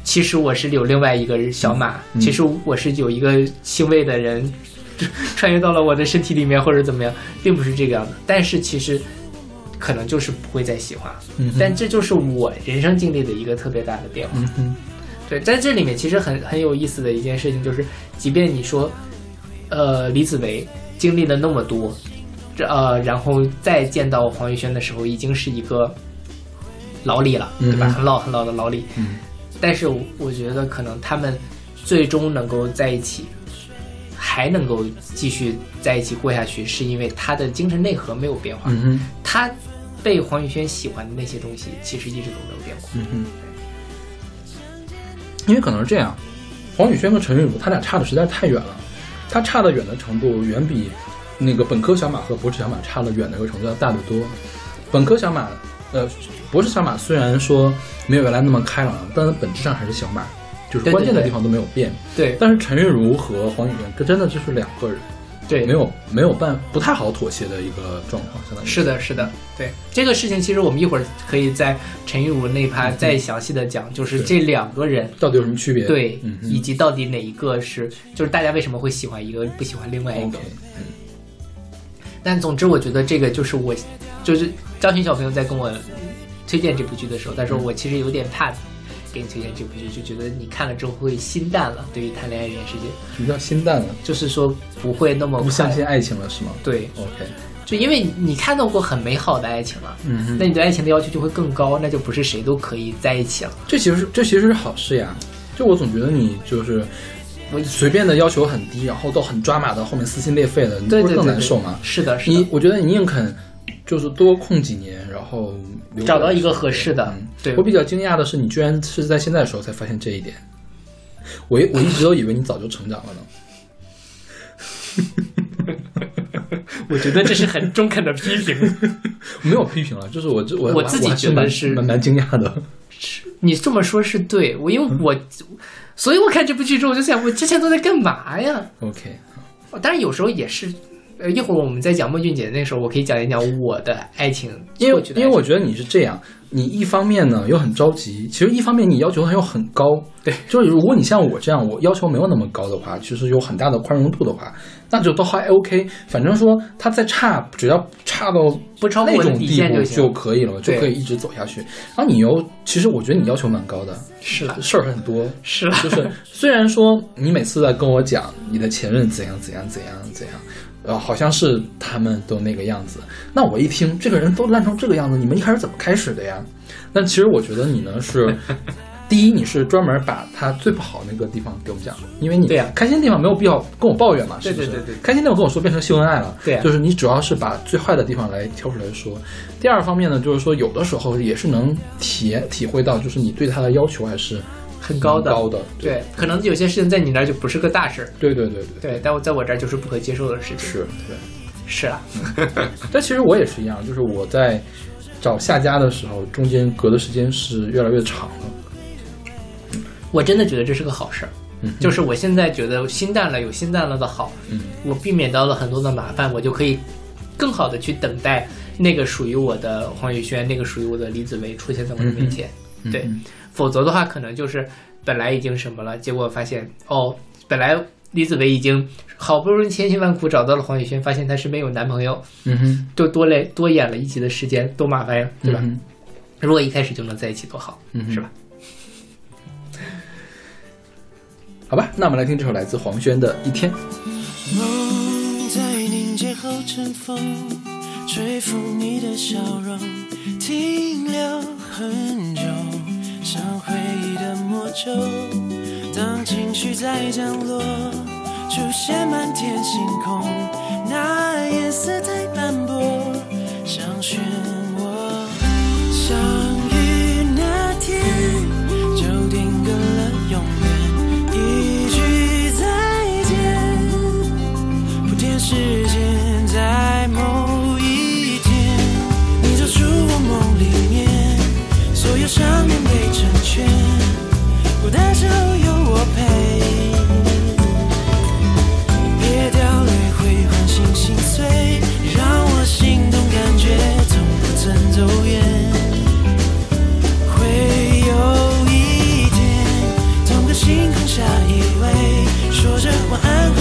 其实我是有另外一个小马，嗯其实我是有一个星位的人 [LAUGHS] 穿越到了我的身体里面，或者怎么样，并不是这个样子。但是其实可能就是不会再喜欢，嗯但这就是我人生经历的一个特别大的变化。嗯，对，在这里面其实很很有意思的一件事情就是，即便你说，呃，李子维经历了那么多，这呃，然后再见到黄宇轩的时候，已经是一个老李了，对吧？很老很老的老李。嗯但是我我觉得可能他们最终能够在一起，还能够继续在一起过下去，是因为他的精神内核没有变化，嗯，他被黄宇轩喜欢的那些东西，其实一直都没有变过。嗯哼。因为可能是这样，黄宇轩和陈韵如他俩差的实在太远了，他差的远的程度远比那个本科小马和博士小马差的远的一个程度要大得多。本科小马，呃，博士小马虽然说没有原来那么开朗，但本质上还是小马，就是关键的地方都没有变。对。但是陈韵如和黄景瑜，这真的就是两个人，对，没有没有办不太好妥协的一个状况，相当于。是的，是的，对。这个事情，其实我们一会儿可以在陈韵如那一趴再详细的讲，就是这两个人到底有什么区别？对，嗯以及到底哪一个是，就是大家为什么会喜欢一个，不喜欢另外一个。OK，。但总之，我觉得这个就是我，就是张群小朋友在跟我推荐这部剧的时候，他说嗯我其实有点怕给你推荐这部剧，就觉得你看了之后会心淡了，对于谈恋爱这件事情，什么叫心淡了？就是说不会那么快不相信爱情了是吗？对，OK，就因为你你看到过很美好的爱情了。嗯哼那你对爱情的要求就会更高，那就不是谁都可以在一起了。这其实是这其实是好事呀。就我总觉得你就是我随便的要求很低，然后都很抓马的，后面撕心裂肺的，你不是更对对对难受吗？是的，是的，你我觉得你宁肯就是多空几年，然后找到一个合适的嗯对我比较惊讶的是，你居然是在现在的时候才发现这一点。我一我一直都以为你早就成长了呢。[LAUGHS] 我觉得这是很中肯的批评。[LAUGHS] 没有批评了，就是我这我我自己觉得是蛮蛮惊讶的。你这么说是对，我因为我，所以我看这部剧之后，我就想，我之前都在干嘛呀？OK，当然有时候也是呃，一会儿我们在讲孟俊杰那时候，我可以讲一讲我的爱情因为因为我觉得你是这样，你一方面呢又很着急，其实一方面你要求又很高，对，就是如果你像我这样，我要求没有那么高的话，其实有很大的宽容度的话，那就都还 OK。反正说他再差，只要差到不超过那种地步就可以了，就可以一直走下去。然后你又，其实我觉得你要求蛮高的，是了，事儿很多，[LAUGHS] 是了，就是虽然说你每次在跟我讲你的前任怎样怎样怎样怎样，呃，好像是他们都那个样子，那我一听这个人都烂成这个样子，你们一开始怎么开始的呀？那其实我觉得你呢是。[LAUGHS] 第一，你是专门把他最不好那个地方给我们讲，因为你对呀开心的地方没有必要跟我抱怨嘛，是不是？对对对对开心的地方跟我说变成秀恩爱了，对呀就是你主要是把最坏的地方来挑出来说。第二方面呢，就是说有的时候也是能体验体会到，就是你对他的要求还是很高的，高的，对，可能有些事情在你那儿就不是个大事儿，对对对对。对，但我在我这儿就是不可接受的事情，是，对。是啊，[LAUGHS] 但其实我也是一样，就是我在找下家的时候，中间隔的时间是越来越长了。我真的觉得这是个好事儿。嗯，就是我现在觉得心淡了有心淡了的好，嗯。我避免到了很多的麻烦，我就可以更好的去等待那个属于我的黄宇轩，那个属于我的李子维出现在我的面前。对。嗯否则的话，可能就是本来已经什么了，结果发现哦，本来李子维已经好不容易千辛万苦找到了黄宇轩，发现她身边有男朋友，嗯哼，就多累多演了一集的时间，多麻烦呀，对吧？嗯如果一开始就能在一起多好，嗯是吧？好吧，那我们来听这首来自黄轩的《一天》。梦在凝结后尘风，吹拂你的笑容，停留很久，像回忆的魔咒。当情绪在降落，出现满天星空，那颜色太斑驳，像漩涡。相遇那天，就定格了永远，一句再见。铺垫时碎，让我心动，感觉从不曾走远。会有一天，同个星空下依偎，说着晚安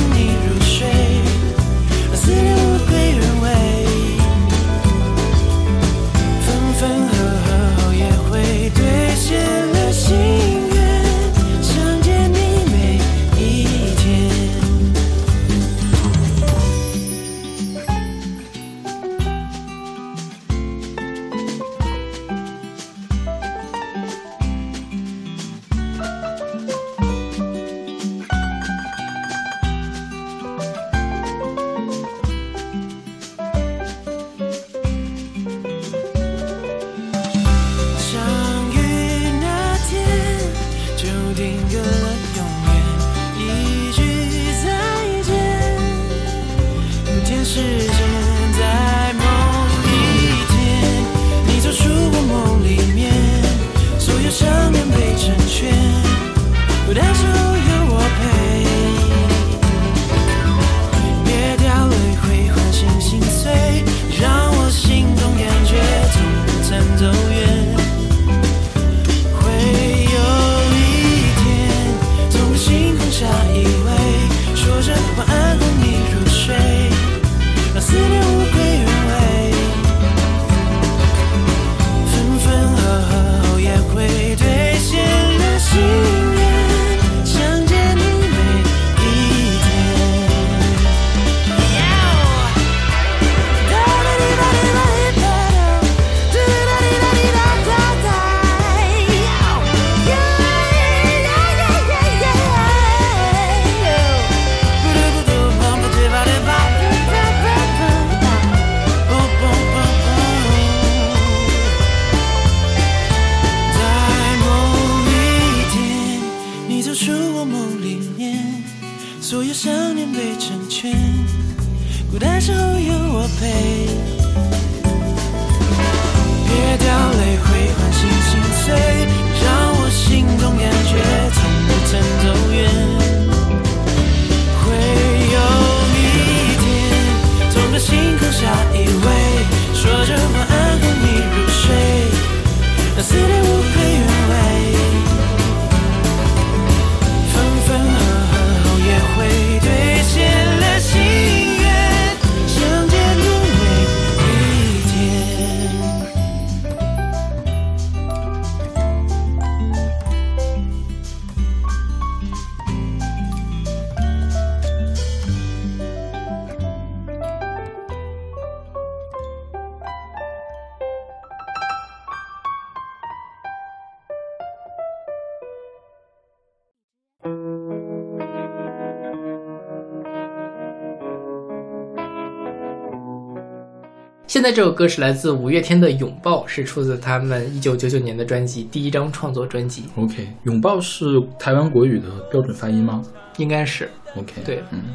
现在这首歌是来自五月天的《拥抱》，是出自他们一九九九年的专辑第一张创作专辑，OK，拥抱是台湾国语的标准发音吗应该是。？OK，对嗯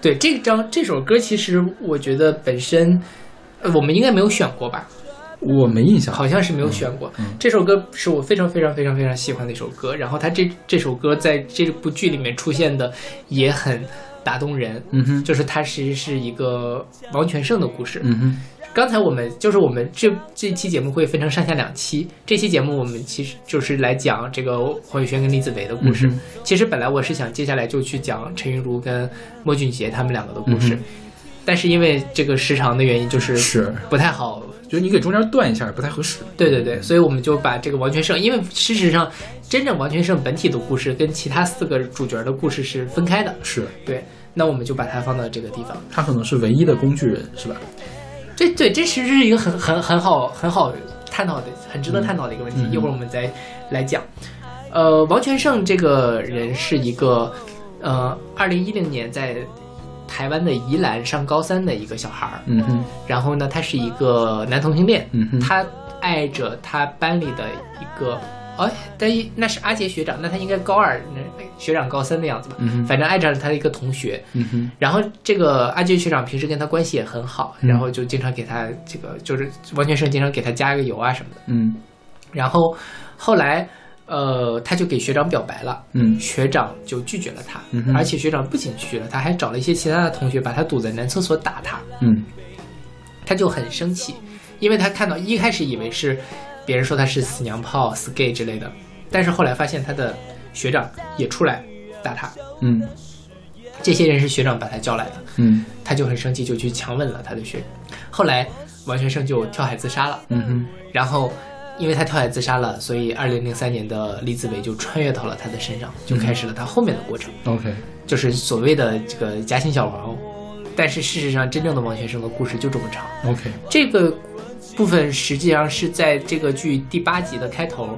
对，这张这首歌其实我觉得本身，呃，我们应该没有选过吧？我没印象，好像是没有选过。嗯这首歌是我非常非常非常非常喜欢的一首歌，然后它这这首歌在这部剧里面出现的也很打动人。嗯哼，就是它其实是一个王全胜的故事。嗯哼，刚才我们就是我们这这期节目会分成上下两期，这期节目我们其实就是来讲这个黄宇轩跟李子维的故事。嗯其实本来我是想接下来就去讲陈韵如跟莫俊杰他们两个的故事，嗯但是因为这个时长的原因，就是是，不太好。就是你给中间断一下不太合适。对对对，所以我们就把这个王全胜，因为事实上真正王全胜本体的故事跟其他四个主角的故事是分开的。是，对，那我们就把它放到这个地方。他可能是唯一的工具人，是吧？这对，这其实是一个很很很好很好探讨的、很值得探讨的一个问题。嗯一会儿我们再来讲。呃，王全胜这个人是一个，呃，二零一零年在台湾的宜兰上高三的一个小孩儿。嗯哼，然后呢，他是一个男同性恋，嗯哼。他爱着他班里的一个，哎，但那是阿杰学长，那他应该高二，那学长高三的样子吧。嗯哼。反正爱着他的一个同学，嗯哼，然后这个阿杰学长平时跟他关系也很好，嗯。然后就经常给他这个就是王全胜经常给他加个油啊什么的。嗯。然后后来呃他就给学长表白了，嗯。学长就拒绝了他，嗯而且学长不仅拒绝了他，还找了一些其他的同学把他堵在男厕所打他，嗯。他就很生气，因为他看到一开始以为是别人说他是死娘炮、死 gay 之类的，但是后来发现他的学长也出来打他，嗯。这些人是学长把他叫来的。嗯。他就很生气，就去强吻了他的学。后来王学胜就跳海自杀了，嗯哼，然后因为他跳海自杀了，所以二零零三年的李子维就穿越到了他的身上，就开始了他后面的过程，，OK，就是所谓的这个夹心小王。但是事实上，真正的王学生的故事就这么长。OK，这个部分实际上是在这个剧第八集的开头，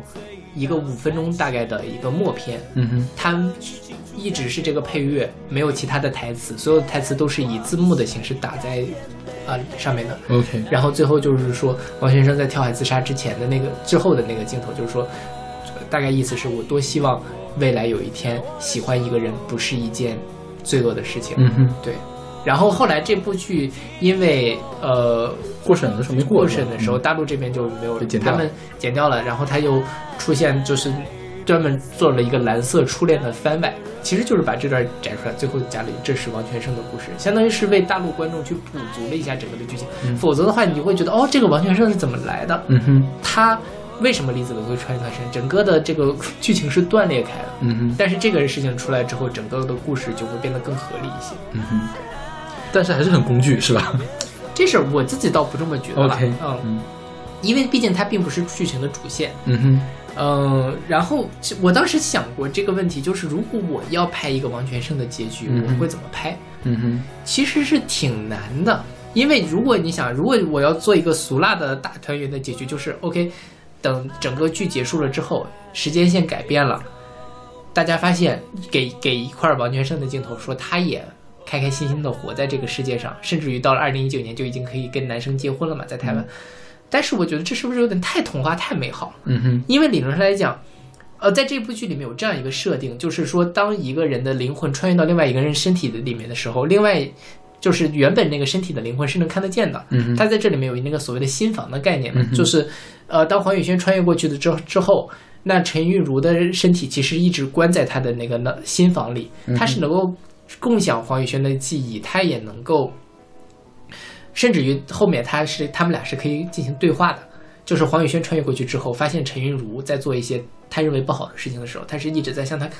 一个五分钟大概的一个默片，嗯哼，它一直是这个配乐，没有其他的台词，所有的台词都是以字幕的形式打在啊、上面的。OK，然后最后就是说，王先生在跳海自杀之前的那个之后的那个镜头，就是说，大概意思是我多希望未来有一天喜欢一个人不是一件罪恶的事情。嗯哼，对。然后后来这部剧因为呃过审的时候没过过审的时候，嗯大陆这边就没有他们剪掉了，然后他又出现就是专门做了一个蓝色初恋的番外，其实就是把这段摘出来，最后加了这是王全胜的故事，相当于是为大陆观众去补足了一下整个的剧情。嗯否则的话，你会觉得哦，这个王全胜是怎么来的？嗯哼，他为什么李子维会穿越他身？整个的这个剧情是断裂开的。嗯哼，但是这个事情出来之后，整个的故事就会变得更合理一些。嗯哼，但是还是很工具，是吧这事儿我自己倒不这么觉得了。？OK，嗯，嗯因为毕竟它并不是剧情的主线。嗯哼，嗯，然后我当时想过这个问题，就是如果我要拍一个王全胜的结局，嗯我会怎么拍？嗯哼，其实是挺难的，因为如果你想，如果我要做一个俗辣的大团圆的结局，就是 OK，等整个剧结束了之后，时间线改变了，大家发现给给一块王全胜的镜头，说他也开开心心的活在这个世界上，甚至于到了二零一九年就已经可以跟男生结婚了嘛，在台湾。但是我觉得这是不是有点太童话、太美好了？嗯哼，因为理论上来讲，呃，在这部剧里面有这样一个设定，就是说，当一个人的灵魂穿越到另外一个人身体的里面的时候，另外就是原本那个身体的灵魂是能看得见的。嗯哼，它在这里面有那个所谓的心房的概念嘛，嗯就是呃，当黄宇轩穿越过去的之之后，那陈韵如的身体其实一直关在他的那个呢心房里，他是能够共享黄宇轩的记忆，他也能够，甚至于后面他是他们俩是可以进行对话的。就是黄宇轩穿越过去之后，发现陈韵如在做一些他认为不好的事情的时候，他是一直在向他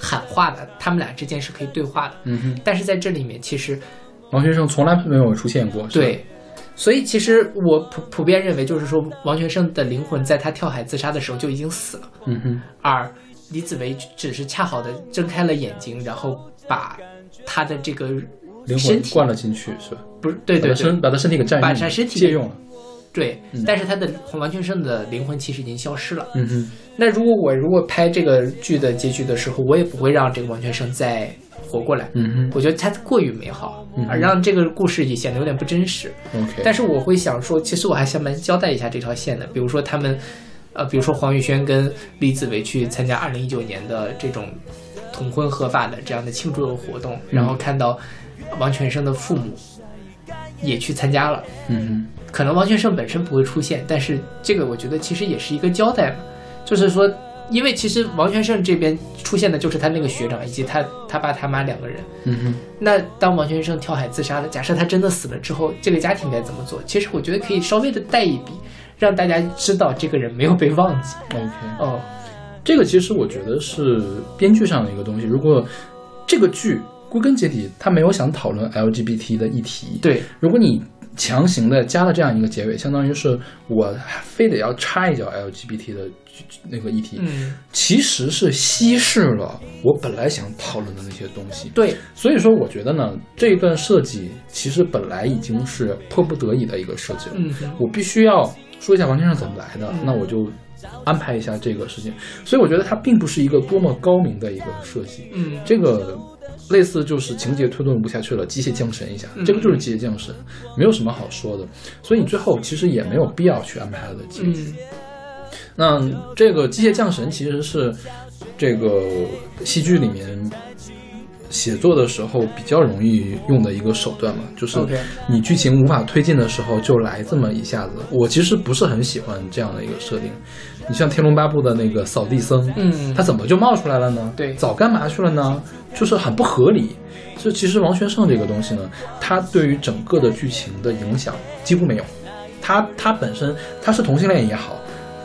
喊话的，他们俩之间是可以对话的。嗯哼，但是在这里面，其实王先生从来没有出现过，对，所以其实我普普遍认为，就是说王全胜的灵魂在他跳海自杀的时候就已经死了，嗯哼，而李子维只是恰好的睁开了眼睛，然后把他的这个灵魂灌了进去，是吧？不是对对对。把他身把他身体给占用了，把他身体借用了，对，但是他的王全胜的灵魂其实已经消失了，嗯哼，那如果我如果拍这个剧的结局的时候，我也不会让这个王全胜再活过来。嗯我觉得他过于美好嗯，而让这个故事也显得有点不真实。，OK，但是我会想说，其实我还想蛮交代一下这条线的，比如说他们，呃，比如说黄宇轩跟李子维去参加二零一九年的这种同婚合法的这样的庆祝的活动，然后看到王全胜的父母也去参加了。嗯可能王全胜本身不会出现，但是这个我觉得其实也是一个交代嘛，就是说，因为其实王全胜这边出现的就是他那个学长以及他他爸他妈两个人。哼，嗯哼。那当王全胜跳海自杀了，假设他真的死了之后，这个家庭该怎么做？其实我觉得可以稍微的带一笔，让大家知道这个人没有被忘记。OK，哦，这个其实我觉得是编剧上的一个东西。如果这个剧归根结底他没有想讨论 LGBT 的议题，，对，如果你强行的加了这样一个结尾，相当于是我非得要插一脚 LGBT 的那个议题，嗯，其实是稀释了我本来想讨论的那些东西。对，所以说，我觉得呢，这一段设计其实本来已经是迫不得已的一个设计了。嗯我必须要说一下王先生怎么来的，嗯那我就安排一下这个事情。所以我觉得它并不是一个多么高明的一个设计，嗯，这个类似就是情节推动不下去了，机械降神一下，嗯这个就是机械降神，没有什么好说的。所以你最后其实也没有必要去安排他的结局。嗯那这个机械降神其实是这个戏剧里面写作的时候比较容易用的一个手段嘛，就是你剧情无法推进的时候就来这么一下子。我其实不是很喜欢这样的一个设定。你像《天龙八部》的那个扫地僧，嗯他怎么就冒出来了呢？对早干嘛去了呢？就是很不合理。所以其实王全胜这个东西呢，他对于整个的剧情的影响几乎没有。他他本身他是同性恋也好，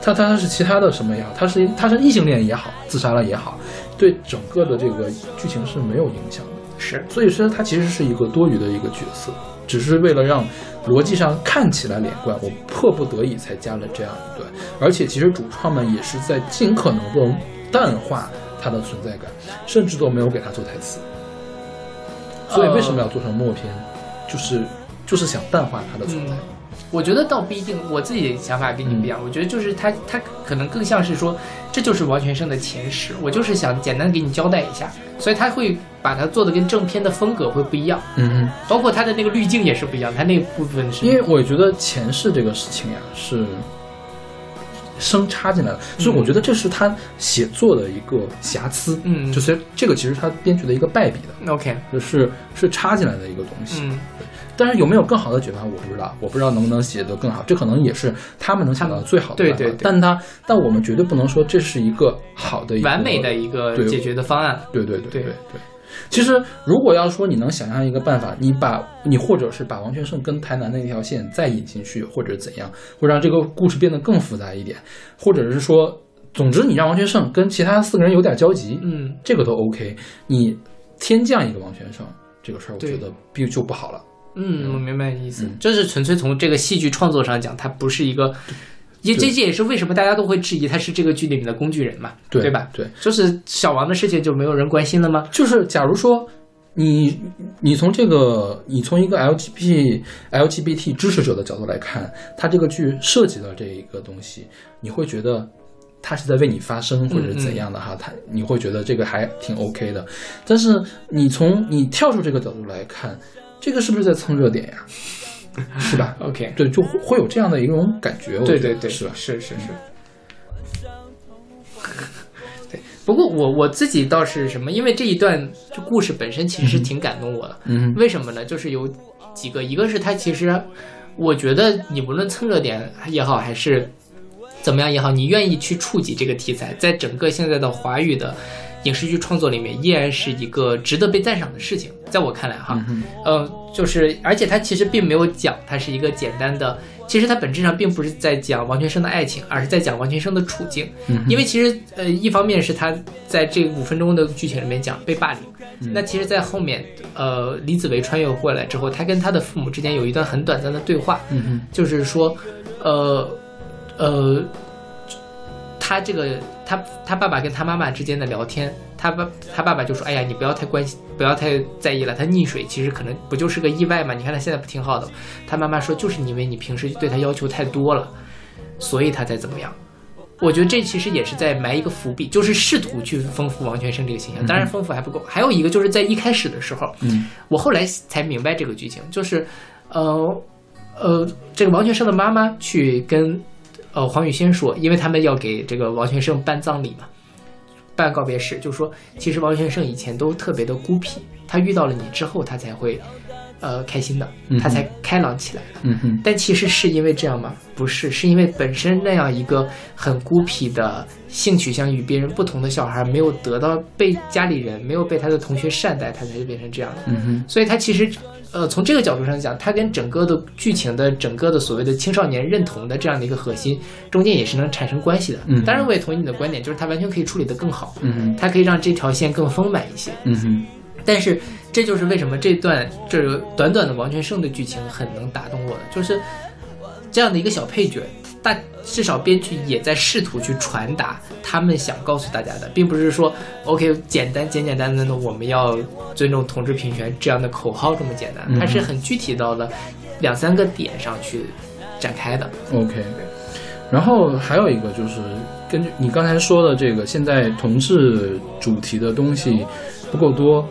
他他是其他的什么也好，他是他是异性恋也好，自杀了也好，对整个的这个剧情是没有影响的。是，所以说他其实是一个多余的一个角色，只是为了让逻辑上看起来连贯，我迫不得已才加了这样一段。而且其实主创们也是在尽可能的淡化他的存在感，甚至都没有给他做台词。所以为什么要做成默片？就是就是想淡化他的存在。嗯我觉得倒不一定，我自己的想法跟你不一样。我觉得就是他，他可能更像是说，这就是王全胜的前世，我就是想简单给你交代一下，所以他会把它做的跟正片的风格会不一样，嗯嗯。包括他的那个滤镜也是不一样，他那部分是。因为我觉得前世这个事情呀是生插进来的，所以我觉得这是他写作的一个瑕疵。嗯。就是这个其实他编剧的一个败笔的，OK，就是是插进来的一个东西。嗯，但是有没有更好的解法，我不知道，我不知道能不能写得更好，这可能也是他们能想到的最好的办法。对对对但他但我们绝对不能说这是一个好的完美的一个解决的方案。对对对对对对。其实，如果要说你能想象一个办法，你把你或者是把王全胜跟台南那条线再引进去，或者怎样，会让这个故事变得更复杂一点，或者是说，总之你让王全胜跟其他四个人有点交集，嗯，这个都 OK。你天降一个王全胜，这个事儿我觉得必就不好了。嗯，我明白你意思，嗯这是纯粹从这个戏剧创作上讲，它不是一个，也这这也是为什么大家都会质疑他是这个剧里面的工具人嘛，对吧？对，就是小王的事情就没有人关心了吗？就是假如说你你从这个你从一个 LGBT LGBT 支持者的角度来看，他这个剧涉及到这一个东西，你会觉得他是在为你发声或者是怎样的哈？他你会觉得这个还挺 OK 的。但是你从你跳出这个角度来看，这个是不是在蹭热点呀？[LAUGHS] 是吧？OK，对，就会会有这样的一种感觉，对对对，是吧？是是是。[LAUGHS] 对，不过我我自己倒是什么，因为这一段就故事本身其实是挺感动我的。嗯为什么呢？就是有几个，一个是它其实，我觉得你无论蹭热点也好，还是怎么样也好，你愿意去触及这个题材，在整个现在的华语的影视剧创作里面，依然是一个值得被赞赏的事情。在我看来，哈，嗯呃，就是而且它其实并没有讲它是一个简单的，其实它本质上并不是在讲王全生的爱情，而是在讲王全生的处境。嗯因为其实呃，一方面是他在这五分钟的剧情里面讲被霸凌，嗯那其实，在后面呃，李子维穿越过来之后，他跟他的父母之间有一段很短暂的对话，嗯哼就是说，呃呃，他这个他他爸爸跟他妈妈之间的聊天，他爸他爸爸就说：“哎呀，你不要太关心，不要太在意了。他溺水其实可能不就是个意外嘛？你看他现在不挺好的？”他妈妈说：“就是因为你平时对他要求太多了，所以他才怎么样。”我觉得这其实也是在埋一个伏笔，就是试图去丰富王全胜这个形象。当然，丰富还不够。还有一个就是在一开始的时候，嗯我后来才明白这个剧情，就是，呃呃，这个王全胜的妈妈去跟呃黄宇轩说，因为他们要给这个王全胜办葬礼嘛，办告别式，就说其实王全胜以前都特别的孤僻，他遇到了你之后，他才会呃开心的，他才开朗起来的。嗯哼但其实是因为这样吗？不是，是因为本身那样一个很孤僻的性取向与别人不同的小孩，没有得到被家里人，没有被他的同学善待，他才会变成这样的。嗯哼所以他其实，呃，从这个角度上讲，它跟整个的剧情的整个的所谓的青少年认同的这样的一个核心，中间也是能产生关系的。嗯当然，我也同意你的观点，就是它完全可以处理得更好，嗯哼他可以让这条线更丰满一些。嗯哼但是这就是为什么这段这短短的王全胜的剧情很能打动我的，就是这样的一个小配角，大至少编剧也在试图去传达他们想告诉大家的，并不是说 OK 简单简简单单的我们要尊重同志平权这样的口号这么简单，嗯它是很具体到了两三个点上去展开的。，OK。然后还有一个就是根据你刚才说的这个，现在同志主题的东西不够多，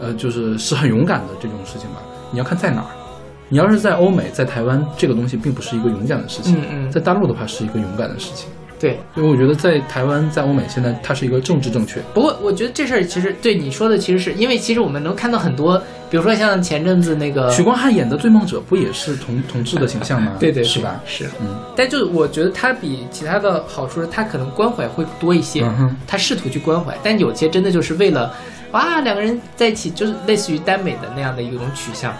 呃，就是是很勇敢的这种事情吧。你要看在哪儿。你要是在欧美，在台湾，这个东西并不是一个勇敢的事情。嗯嗯在大陆的话是一个勇敢的事情。对，因为我觉得在台湾，在欧美，现在它是一个政治正确。不过我觉得这事儿其实对你说的，其实是因为其实我们能看到很多，比如说像前阵子那个许光汉演的《追梦者》不也是同同志的形象吗？[LAUGHS] 对对对是吧？是，嗯但就是我觉得他比其他的好处是，他可能关怀会多一些，他试图去关怀，但有些真的就是为了，哇，两个人在一起，就是类似于耽美的那样的一种取向，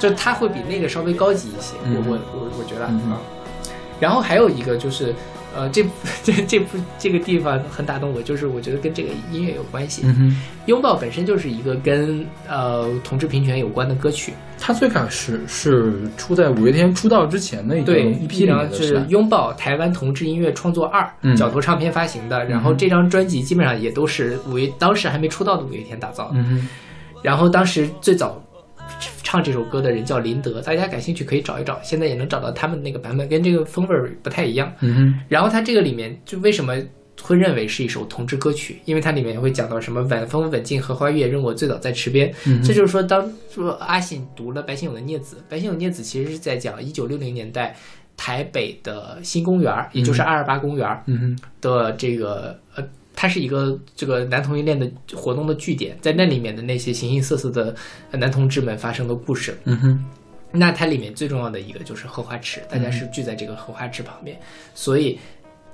就他会比那个稍微高级一些，嗯我我我我觉得啊。然后还有一个就是，呃，这 [LAUGHS] 这这部这个地方很打动我，就是我觉得跟这个音乐有关系。嗯，拥抱本身就是一个跟呃同志平权有关的歌曲，它最开始是出在五月天出道之前的一个对然后面的，是？拥抱台湾同志音乐创作二、嗯角头唱片发行的，然后这张专辑基本上也都是五月当时还没出道的五月天打造的。嗯，然后当时最早唱这首歌的人叫林德，大家感兴趣可以找一找，现在也能找到他们那个版本，跟这个风味儿不太一样。嗯哼，然后它这个里面就为什么会认为是一首同志歌曲？因为它里面会讲到什么晚风吻尽荷花月，任我醉倒在池边。嗯这就是说，当说阿信读了白先勇的《孽子》，白先勇《孽子》其实是在讲一九六零年代台北的新公园，也就是二二八公园的这个呃。它是一个这个男同性恋的活动的据点，在那里面的那些形形色色的呃男同志们发生的故事，嗯哼，那它里面最重要的一个就是荷花池，大家是聚在这个荷花池旁边，所以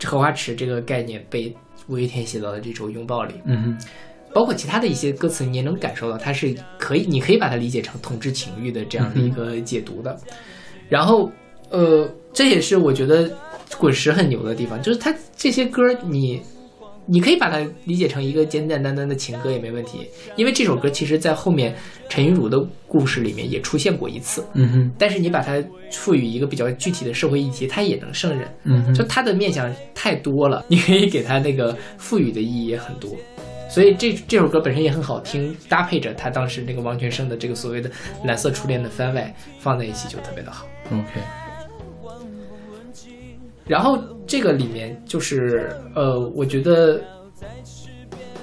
荷花池这个概念被五月天写到了这首《拥抱》里，嗯哼，包括其他的一些歌词，你也能感受到它是可以，你可以把它理解成同志情欲的这样的一个解读的。然后，呃，这也是我觉得滚石很牛的地方，就是它这些歌你。你可以把它理解成一个简简单单的情歌也没问题，因为这首歌其实在后面陈韵如的故事里面也出现过一次。嗯哼，但是你把它赋予一个比较具体的社会议题，它也能胜任。嗯哼，就它的面向太多了，你可以给它那个赋予的意义也很多。所以这这首歌本身也很好听，搭配着他当时那个王全胜的这个所谓的蓝色初恋的番外放在一起就特别的好。OK，然后这个里面就是呃，我觉得，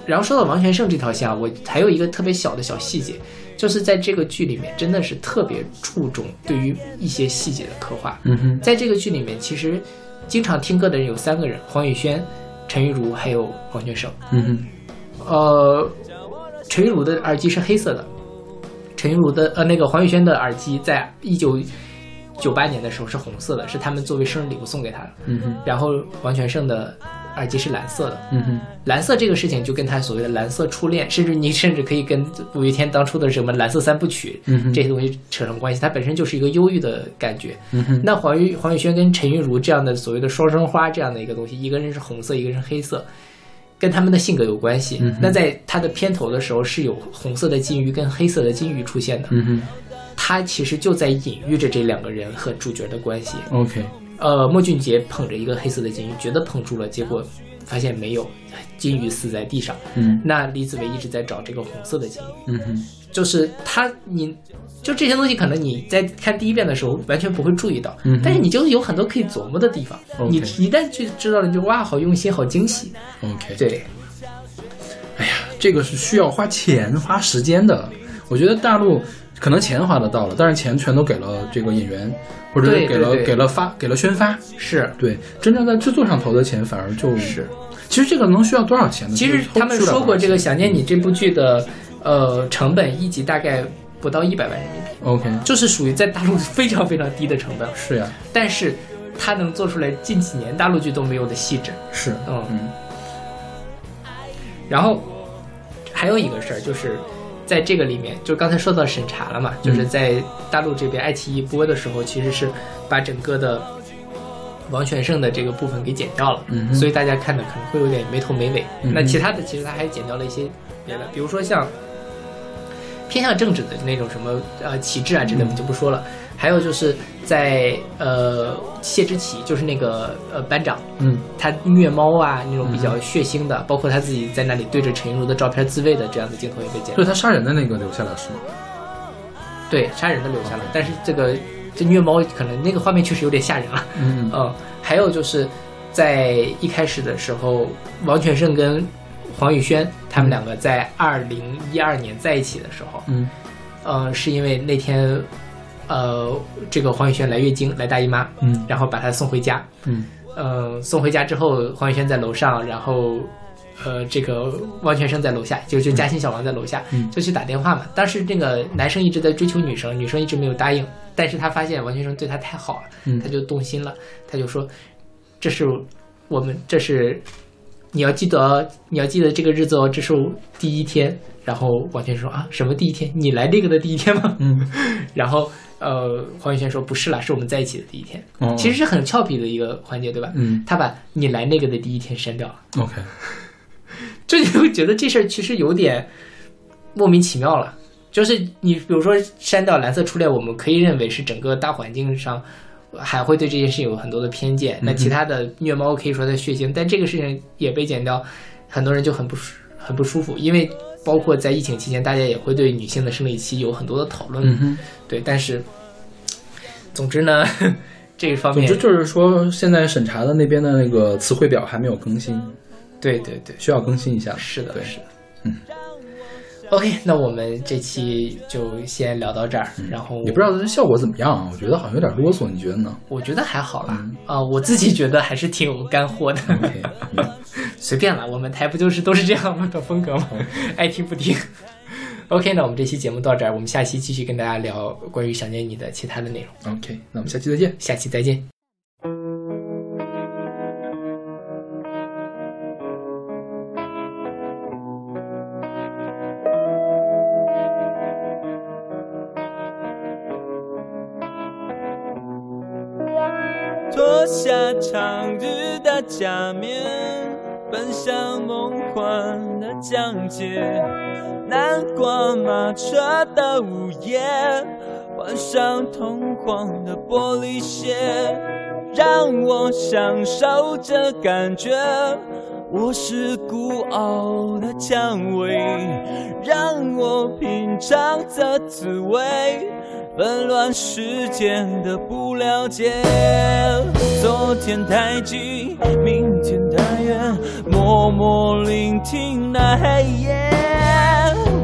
然后说到王全胜这条线啊，我还有一个特别小的小细节，就是在这个剧里面真的是特别注重对于一些细节的刻画。嗯哼，在这个剧里面，其实经常听歌的人有三个人：黄宇轩、陈玉茹还有王全胜。嗯哼，呃，陈玉茹的耳机是黑色的，陈玉茹的呃那个黄宇轩的耳机在一九九八年的时候是红色的，是他们作为生日礼物送给他的。嗯哼，然后王全胜的耳机是蓝色的，嗯哼，蓝色这个事情就跟他所谓的蓝色初恋，甚至你 [LAUGHS] 甚至可以跟五月天当初的什么蓝色三部曲、这些东西扯上关系，它本身就是一个忧郁的感觉。嗯哼，那黄玉黄宇轩跟陈玉如这样的所谓的双生花这样的一个东西，一个人是红色，一个人是黑色，跟他们的性格有关系。嗯那在他的片头的时候是有红色的金鱼跟黑色的金鱼出现的，嗯哼它其实就在隐喻着这两个人和主角的关系。，OK，呃，莫俊杰捧着一个黑色的金鱼，觉得捧住了，结果发现没有，金鱼死在地上。嗯那李子维一直在找这个红色的金鱼，嗯哼，就是他你。就这些东西，可能你在看第一遍的时候完全不会注意到，嗯但是你就有很多可以琢磨的地方。你一旦去知道了，你就哇，好用心，好惊喜。OK，对，哎呀，这个是需要花钱花时间的。我觉得大陆可能钱花的到了，但是钱全都给了这个演员，或者是给了给了发给了宣发。是。对，真正在制作上投的钱反而就是其实这个能需要多少钱呢？其实他们说过，这个《想念你》这部剧的呃成本一集大概不到一百万人民币，OK 就是属于在大陆非常非常低的成本，是呀，但是他能做出来近几年大陆剧都没有的细致。是嗯嗯然后还有一个事儿就是。在这个里面，就刚才说到审查了嘛，就是在大陆这边爱奇艺播的时候，其实是把整个的王全胜的这个部分给剪掉了，嗯所以大家看的可能会有点没头没尾。嗯那其他的其实他还剪掉了一些别的，比如说像偏向政治的那种什么呃旗帜啊之类的，我们就不说了。还有就是在呃谢之奇，就是那个呃班长，嗯他虐猫啊那种比较血腥的，包括他自己在那里对着陈韵如的照片自慰的这样的镜头也被剪了。所以他杀人的那个留下了是吗？对，杀人的留下了，但是这个这虐猫可能那个画面确实有点吓人了。嗯嗯，还有就是在一开始的时候，王全胜跟黄宇轩他们两个在二零一二年在一起的时候，嗯呃，是因为那天呃这个黄宇轩来月经来大姨妈，嗯然后把她送回家，嗯呃，送回家之后，黄宇轩在楼上，然后，呃，这个汪全生在楼下，就就嘉兴小王在楼下，嗯就去打电话嘛。当时这个男生一直在追求女生，女生一直没有答应，但是他发现王全生对他太好了，嗯他就动心了，他就说，这是我们，这是你要记得哦，你要记得这个日子哦，这是第一天。然后王全生说啊，什么第一天？你来这个的第一天吗？嗯，[LAUGHS] 然后呃，黄宇轩说不是啦，是我们在一起的第一天。哦其实是很俏皮的一个环节，对吧？嗯他把你来那个的第一天删掉了，OK [LAUGHS] 就你会觉得这事儿其实有点莫名其妙了。就是你比如说删掉蓝色初恋，我们可以认为是整个大环境上还会对这件事情有很多的偏见。那其他的虐猫可以说它血腥，但这个事情也被剪掉，很多人就很不舒很不舒服，因为包括在疫情期间，大家也会对女性的生理期有很多的讨论。嗯。对，但是总之呢，[LAUGHS] 这一方面总之就是说，现在审查的那边的那个词汇表还没有更新，对对对，需要更新一下。是的，是的，嗯。OK，[LAUGHS] 那我们这期就先聊到这儿，然后也不知道这效果怎么样啊，我觉得好像有点啰嗦，你觉得呢我觉得还好啦，啊、我自己觉得还是挺有干货的。[LAUGHS] 随便了，我们台不就是都是这样的风格吗？[LAUGHS] 爱听不听。OK，那我们这期节目到这儿，我们下期继续跟大家聊关于想念你的其他的内容，OK，那我们下期再见。下期再见。下长日的假面，奔向梦幻的疆界。南瓜马车的午夜，换上通黄的玻璃鞋，让我享受这感觉。我是孤傲的蔷薇，让我品尝这滋味。纷乱世间的不了解，昨天太近，明天太远，默默聆听那黑夜，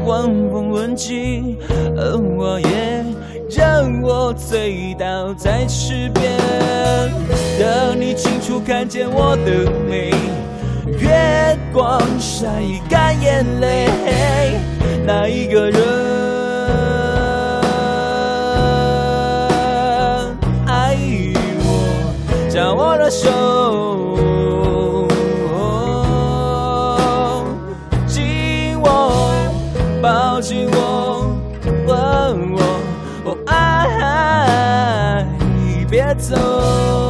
晚风吻尽，而我也让我醉倒在池边，等你清楚看见我的美，月光晒干眼泪，那一个人。手紧握，抱紧我，吻我。爱，别走。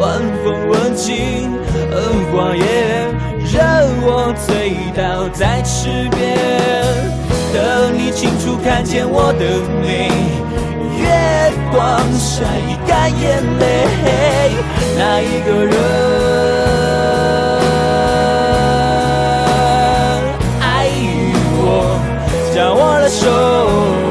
晚风吻尽荷花叶，任我醉倒在池边。等你清楚看见我的美，月光晒干眼泪，那一个人爱我，将我的手。